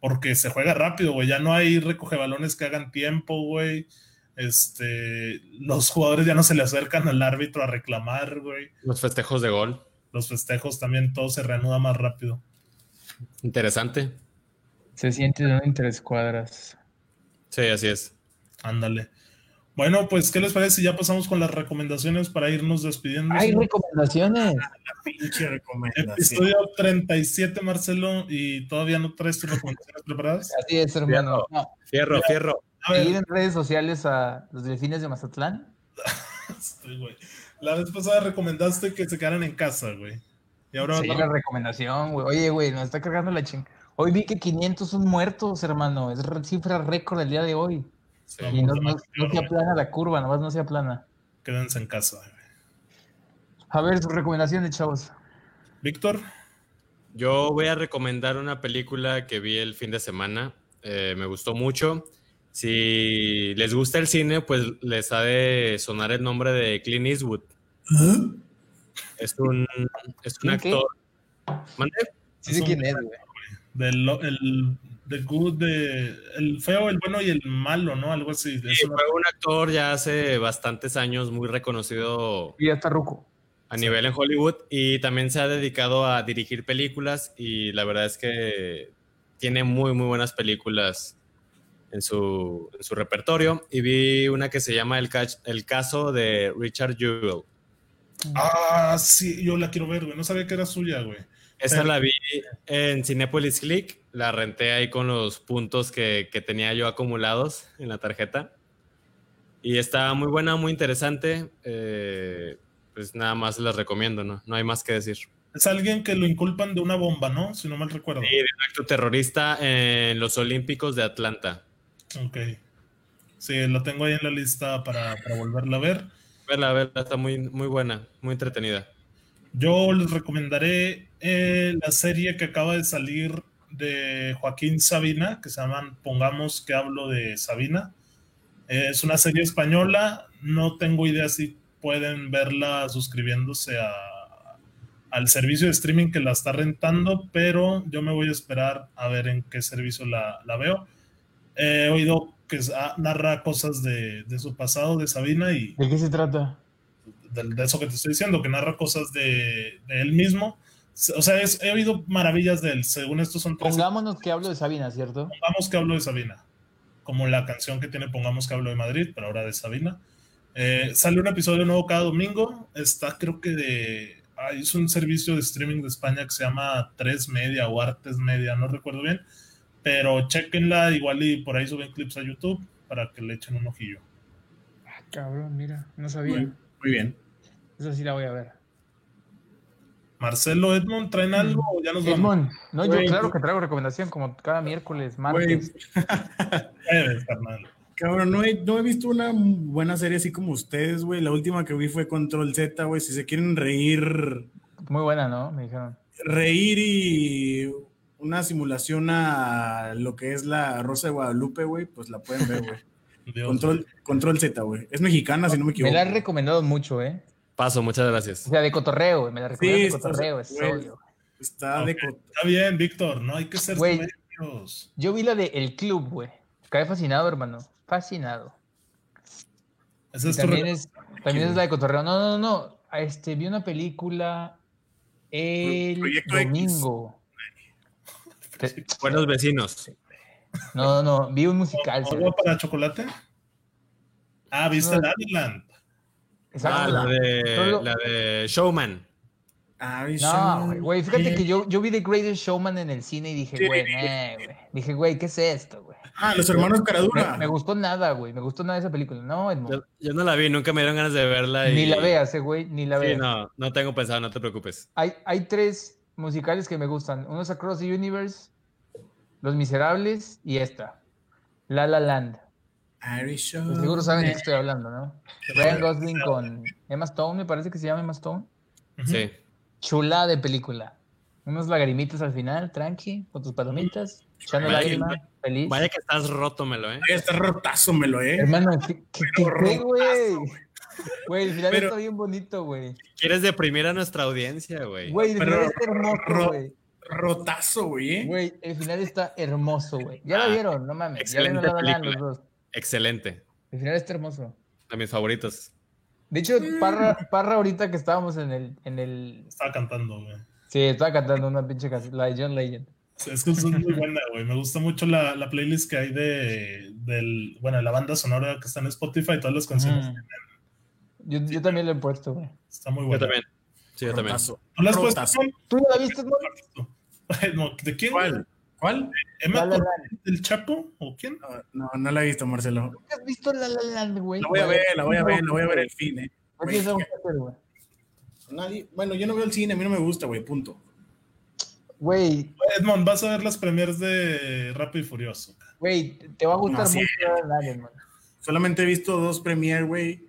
porque se juega rápido, güey. Ya no hay recoge balones que hagan tiempo, güey. Este, los jugadores ya no se le acercan al árbitro a reclamar, güey. Los festejos de gol. Los festejos también todo se reanuda más rápido. Interesante. Se siente de entre cuadras. Sí, así es. Ándale. Bueno, pues, ¿qué les parece si ya pasamos con las recomendaciones para irnos despidiendo? Hay recomendaciones. Pinche recomendación. Episodio 37, Marcelo, y todavía no traes tus recomendaciones preparadas. Así es, hermano. No, Fierro, fierro. A ver, seguir en redes sociales a los delfines de Mazatlán. este, güey. La vez pasada recomendaste que se quedaran en casa, güey. Y ahora Sí, la recomendación, güey. Oye, güey, nos está cargando la ching. Hoy vi que 500 son muertos, hermano. Es cifra récord el día de hoy. Sí. Y no, no- no se aplana la curva, nomás no se aplana. quédense en casa. güey. A ver, sus recomendaciones, chavos. Víctor, Yo voy a recomendar una película que vi el fin de semana. Eh, me gustó mucho. Si les gusta el cine, pues les ha de sonar el nombre de Clint Eastwood. Es un, es un actor. ¿Mande? Sí sé quién es, güey. del el, the good, de, el feo, el bueno y el malo, ¿no? Algo así. Es Sí, una- fue un actor ya hace bastantes años muy reconocido Y ya está ruco. a nivel en Hollywood y también se ha dedicado a dirigir películas y la verdad es que tiene muy, muy buenas películas en su, en su repertorio y vi una que se llama El, Ca- el caso de Richard Jewell. Ah, sí, yo la quiero ver, güey. No sabía que era suya, güey. Esa Pero- la vi en Cinepolis Click, la renté ahí con los puntos que, que tenía yo acumulados en la tarjeta. Y está muy buena, muy interesante. eh, pues nada más les recomiendo, ¿no? No hay más que decir. Es alguien que lo inculpan de una bomba, ¿no? Si no mal recuerdo. Sí, de un acto terrorista en los Olímpicos de Atlanta. Ok. Sí, lo tengo ahí en la lista para, para volverla a ver. Verla, verla, está muy, muy buena, muy entretenida. Yo les recomendaré eh, la serie que acaba de salir de Joaquín Sabina, que se llaman Pongamos que hablo de Sabina. Eh, es una serie española, no tengo idea si pueden verla suscribiéndose a, al servicio de streaming que la está rentando, pero yo me voy a esperar a ver en qué servicio la, la veo. He oído que narra cosas de, de su pasado, de Sabina, y, ¿De qué se trata? de, de eso que te estoy diciendo, que narra cosas de, de él mismo. O sea, es- he oído maravillas de él. Según esto son tres. Pongámonos que hablo de Sabina, ¿cierto? Pongamos que hablo de Sabina. Como la canción que tiene Pongamos que hablo de Madrid, pero ahora de Sabina. Eh, sale un episodio nuevo cada domingo. Está, creo que de. ay, es un servicio de streaming de España que se llama Tres Media o Artes Media, no recuerdo bien. Pero chequenla, igual y por ahí suben clips a YouTube para que le echen un ojillo. Ah, cabrón, mira, no sabía. Muy, muy bien. Eso sí la voy a ver. Marcelo, Edmond, ¿traen algo o ya nos vamos? Edmond, no, yo claro que traigo recomendación como cada miércoles, martes. Cabrón, no he, no he visto una buena serie así como ustedes, güey. La última que vi fue Control Z, güey. Si se quieren reír, Muy buena, ¿no? Me dijeron. reír y una simulación a lo que es la Rosa de Guadalupe, güey, pues la pueden ver, güey. Control, Control Z, güey. Es mexicana, si no me Me equivoco. la han recomendado mucho, ¿eh? Paso, muchas O gracias. sea, de cotorreo, güey, me la recomendaron de está- cotorreo, es güey, obvio. Está Ok. de co- Está bien, Víctor, no hay que ser Güey. Yo vi la de El Club, güey. Quedé fascinado, hermano. Fascinado. Esa es también es, también es la de cotorreo. No, no, no, no. Este, vi una película el Proyecto domingo. Te- Buenos vecinos. No, no, no. Vi un musical. ¿Agua para chocolate? Ah, ¿viste No. Land? Exacto. Ah, la de, Solo- la de Showman. Ay, No, güey, güey, fíjate que yo, yo vi The Greatest Showman en el cine y dije, Sí. güey, güey. Dije, güey, ¿qué es esto, güey? Ah, los hermanos Me, Caradura. me gustó nada, güey. Me gustó nada esa película. No. Yo, yo no la vi, nunca me dieron ganas de verla. y- Ni la veas, eh, güey, ni la Sí, veas. no, no tengo pensado, no te preocupes. Hay, hay tres musicales que me gustan. Uno es Across the Universe, Los Miserables y esta. La La Land. Pues seguro saben de qué estoy hablando, ¿no? Ryan Gosling con Emma Stone, me parece que se llama Emma Stone. Sí. Chula de película. Unos lagrimitas al final, tranqui, con tus palomitas, echando Vaya- lágrima, feliz. Vaya que estás roto, Melo, ¿eh? Ay, está rotazo, me lo, eh. Hermano, ¿qué, qué, güey? Güey, el final Pero- está bien bonito, güey. Quieres deprimir a nuestra audiencia, güey. Güey, el Pero- final está hermoso, ro- güey. Rotazo, güey, eh. Güey, el final está hermoso, güey. Ya lo Ah, vieron, no mames. Ya vieron La los dos. Excelente. El final está hermoso. De mis favoritos. De hecho, Parra, Parra ahorita que estábamos en el, en el... Estaba cantando, güey. Sí, estaba cantando una pinche canción, la de John Legend. Es que es muy buena, güey. Me gusta mucho la, la playlist que hay de del, bueno, la banda sonora que está en Spotify, todas las canciones. Mm. Yo, yo también lo he puesto, güey. Está muy Yo buena. también. Sí, yo también. Rotazo. ¿No la has puesto? ¿Tú la viste, no? No, ¿De quién? ¿Cuál? ¿Cuál? ¿Emma La La del Chapo? ¿O quién? No, no, no la he visto, Marcelo. ¿Nunca has visto La La Land, güey? La voy a ver, la voy a ver, la voy a ver el fin, eh. Que hacer, güey. Nadie, bueno, yo no veo el cine, a mí no me gusta, güey, punto. Güey, Edmond, vas a ver las premiers de Rápido y Furioso. güey, te va a gustar No, sí. mucho Land, hermano. Solamente he visto dos premier, güey.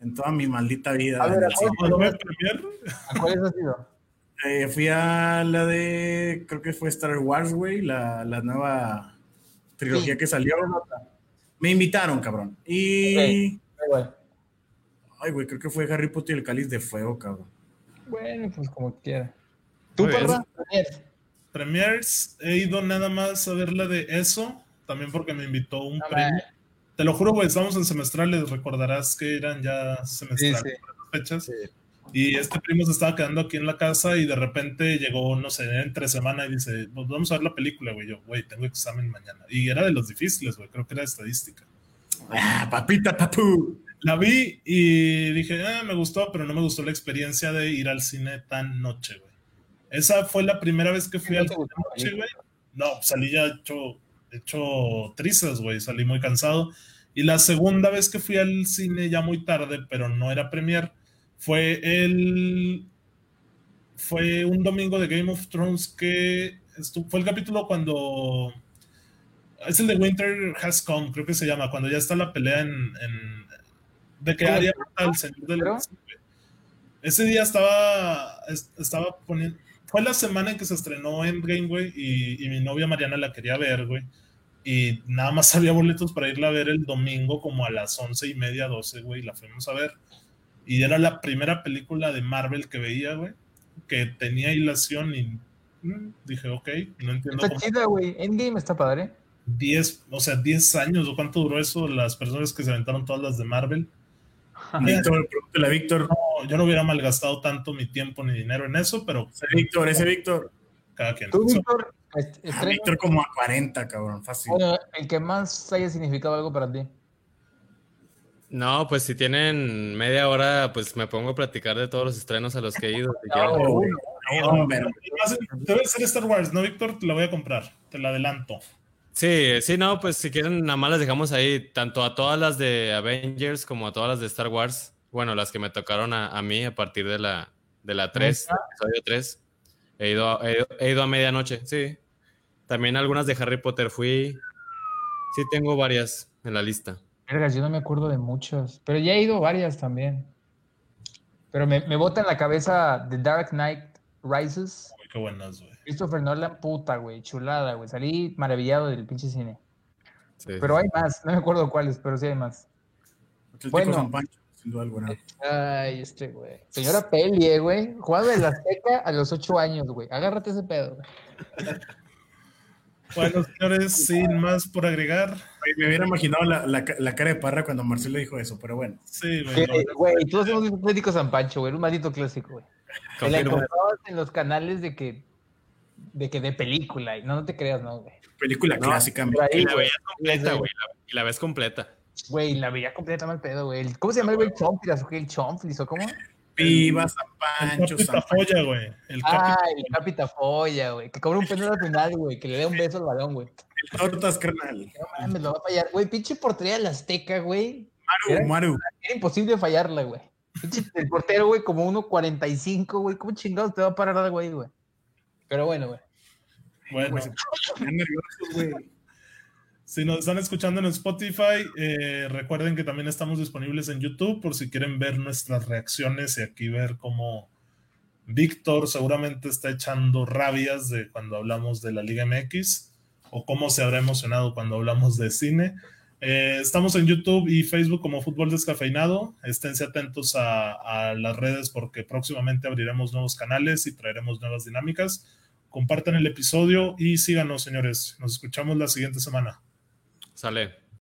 en toda mi maldita vida. A ver, ¿a cuál-. ¿A cuáles has ido? Eh, fui a la de, creo que fue Star Wars, güey, la, la nueva trilogía Sí. que salió. Me invitaron, cabrón. Y, ay, güey, creo que fue Harry Potter y el Cáliz de Fuego, cabrón. Bueno, pues como quiera. ¿Tú? Premier. Premiers, he ido nada más a ver la de eso, también porque me invitó un No, premio. man. Te lo juro, güey, estamos en semestrales, recordarás que eran ya semestrales Sí, sí. para las fechas. Y este primo se estaba quedando aquí en la casa y de repente llegó, no sé, entre semana y dice, pues vamos a ver la película, güey. Yo, güey, tengo examen mañana. Y era de los difíciles, güey, creo que era de estadística. Ah, papita, papú. La vi y dije, ah, me gustó, pero no me gustó la experiencia de ir al cine tan noche, güey. Esa fue la primera vez que fui ¿No al cine noche, güey. No, salí ya hecho, hecho trizas, güey. Salí muy cansado. Y la segunda vez que fui al cine ya muy tarde, pero no era premier, fue el. Fue un domingo de Game of Thrones que estu- fue el capítulo cuando. Es el de Winter Has Come, creo que se llama, cuando ya está la pelea en. en- de que. Arya mata al señor del. Ese día estaba. es- Estaba poniendo. Fue la semana en que se estrenó Endgame, güey, y, y mi novia Mariana la quería ver, güey. Y nada más había boletos para irla a ver el domingo, como a las once y media, doce, güey, y la fuimos a ver. Y era la primera película de Marvel que veía, güey, que tenía hilación y mm, dije, ok, no entiendo Está cómo. chida, güey. Endgame está padre. 10, o sea, 10 años, o cuánto duró eso, las personas que se aventaron todas las de Marvel. Víctor, pregúntale a Víctor. No, yo no hubiera malgastado tanto mi tiempo ni dinero en eso, pero Ese Víctor, ese Víctor. cada quien. ¿Tú, Víctor? est- Ah? Víctor como a 40, cabrón, fácil. Bueno, el que más haya significado algo para ti. No, pues si tienen media hora, pues me pongo a platicar de todos los estrenos a los que he ido. Además, Debe ser Star Wars, ¿no, Víctor? Te la voy a comprar, te la adelanto. Sí, sí, no, pues si quieren, nada más las dejamos ahí, tanto a todas las de Avengers como a todas las de Star Wars. Bueno, las que me tocaron a, a mí a partir de la, de la 3, episodio 3. He ido, a, he, ido- he ido a medianoche, sí. También algunas de Harry Potter fui. Sí, tengo varias en la lista. Vergas, yo no me acuerdo de muchas, pero ya he ido varias también. Pero me, me bota en la cabeza The Dark Knight Rises. Uy, qué buenas, güey. Christopher Nolan, puta, güey, chulada, güey. Salí maravillado del pinche cine. Sí, Pero sí, hay más, no me acuerdo cuáles, pero sí hay más. Atlético Bueno. San Pancho, sin duda alguna. Ay, este, güey. Señora Peli, eh, güey. Jugando de la Azteca a los ocho años, güey. Agárrate ese pedo, güey. Bueno, señores, sin más por agregar. Me hubiera imaginado la, la, la cara de Parra cuando Marcelo dijo eso, pero bueno. Sí, güey. Güey, todos hemos visto Atlético San Pancho, güey. Era un maldito clásico, güey. Te la encontrabas en los canales de que, de que de película. Y no, no te creas, no, güey. Película No, clásica. Ahí, Y la güey. veías completa, güey. Y la ves completa. Güey, la veía completa mal pedo, güey. ¿Cómo se llama el güey? Chompiras, o qué? ¿El Chomflis o cómo? Viva San El Pancho, Capi San Pancho. Güey. El Ah, el Capita Folla, güey. Que cobra un penal al final, güey. Que le dé un beso al balón, güey. Tortas, carnal. No mames, lo va a fallar. Güey, pinche portería de la Azteca, güey. Maru, Maru. Era imposible fallarla, güey. Pinche el portero, güey, como 1.45, güey. ¿Cómo chingados te va a parar algo ahí, güey? Pero bueno, güey. Bueno, Pues, güey. Si nos están escuchando en Spotify, eh, recuerden que también estamos disponibles en YouTube por si quieren ver nuestras reacciones y aquí ver cómo Víctor seguramente está echando rabias de cuando hablamos de la Liga MX o cómo se habrá emocionado cuando hablamos de cine. Eh, estamos en YouTube y Facebook como Fútbol Descafeinado. Esténse atentos a, a las redes porque próximamente abriremos nuevos canales y traeremos nuevas dinámicas. Compartan el episodio y síganos, señores. Nos escuchamos la siguiente semana. Sale.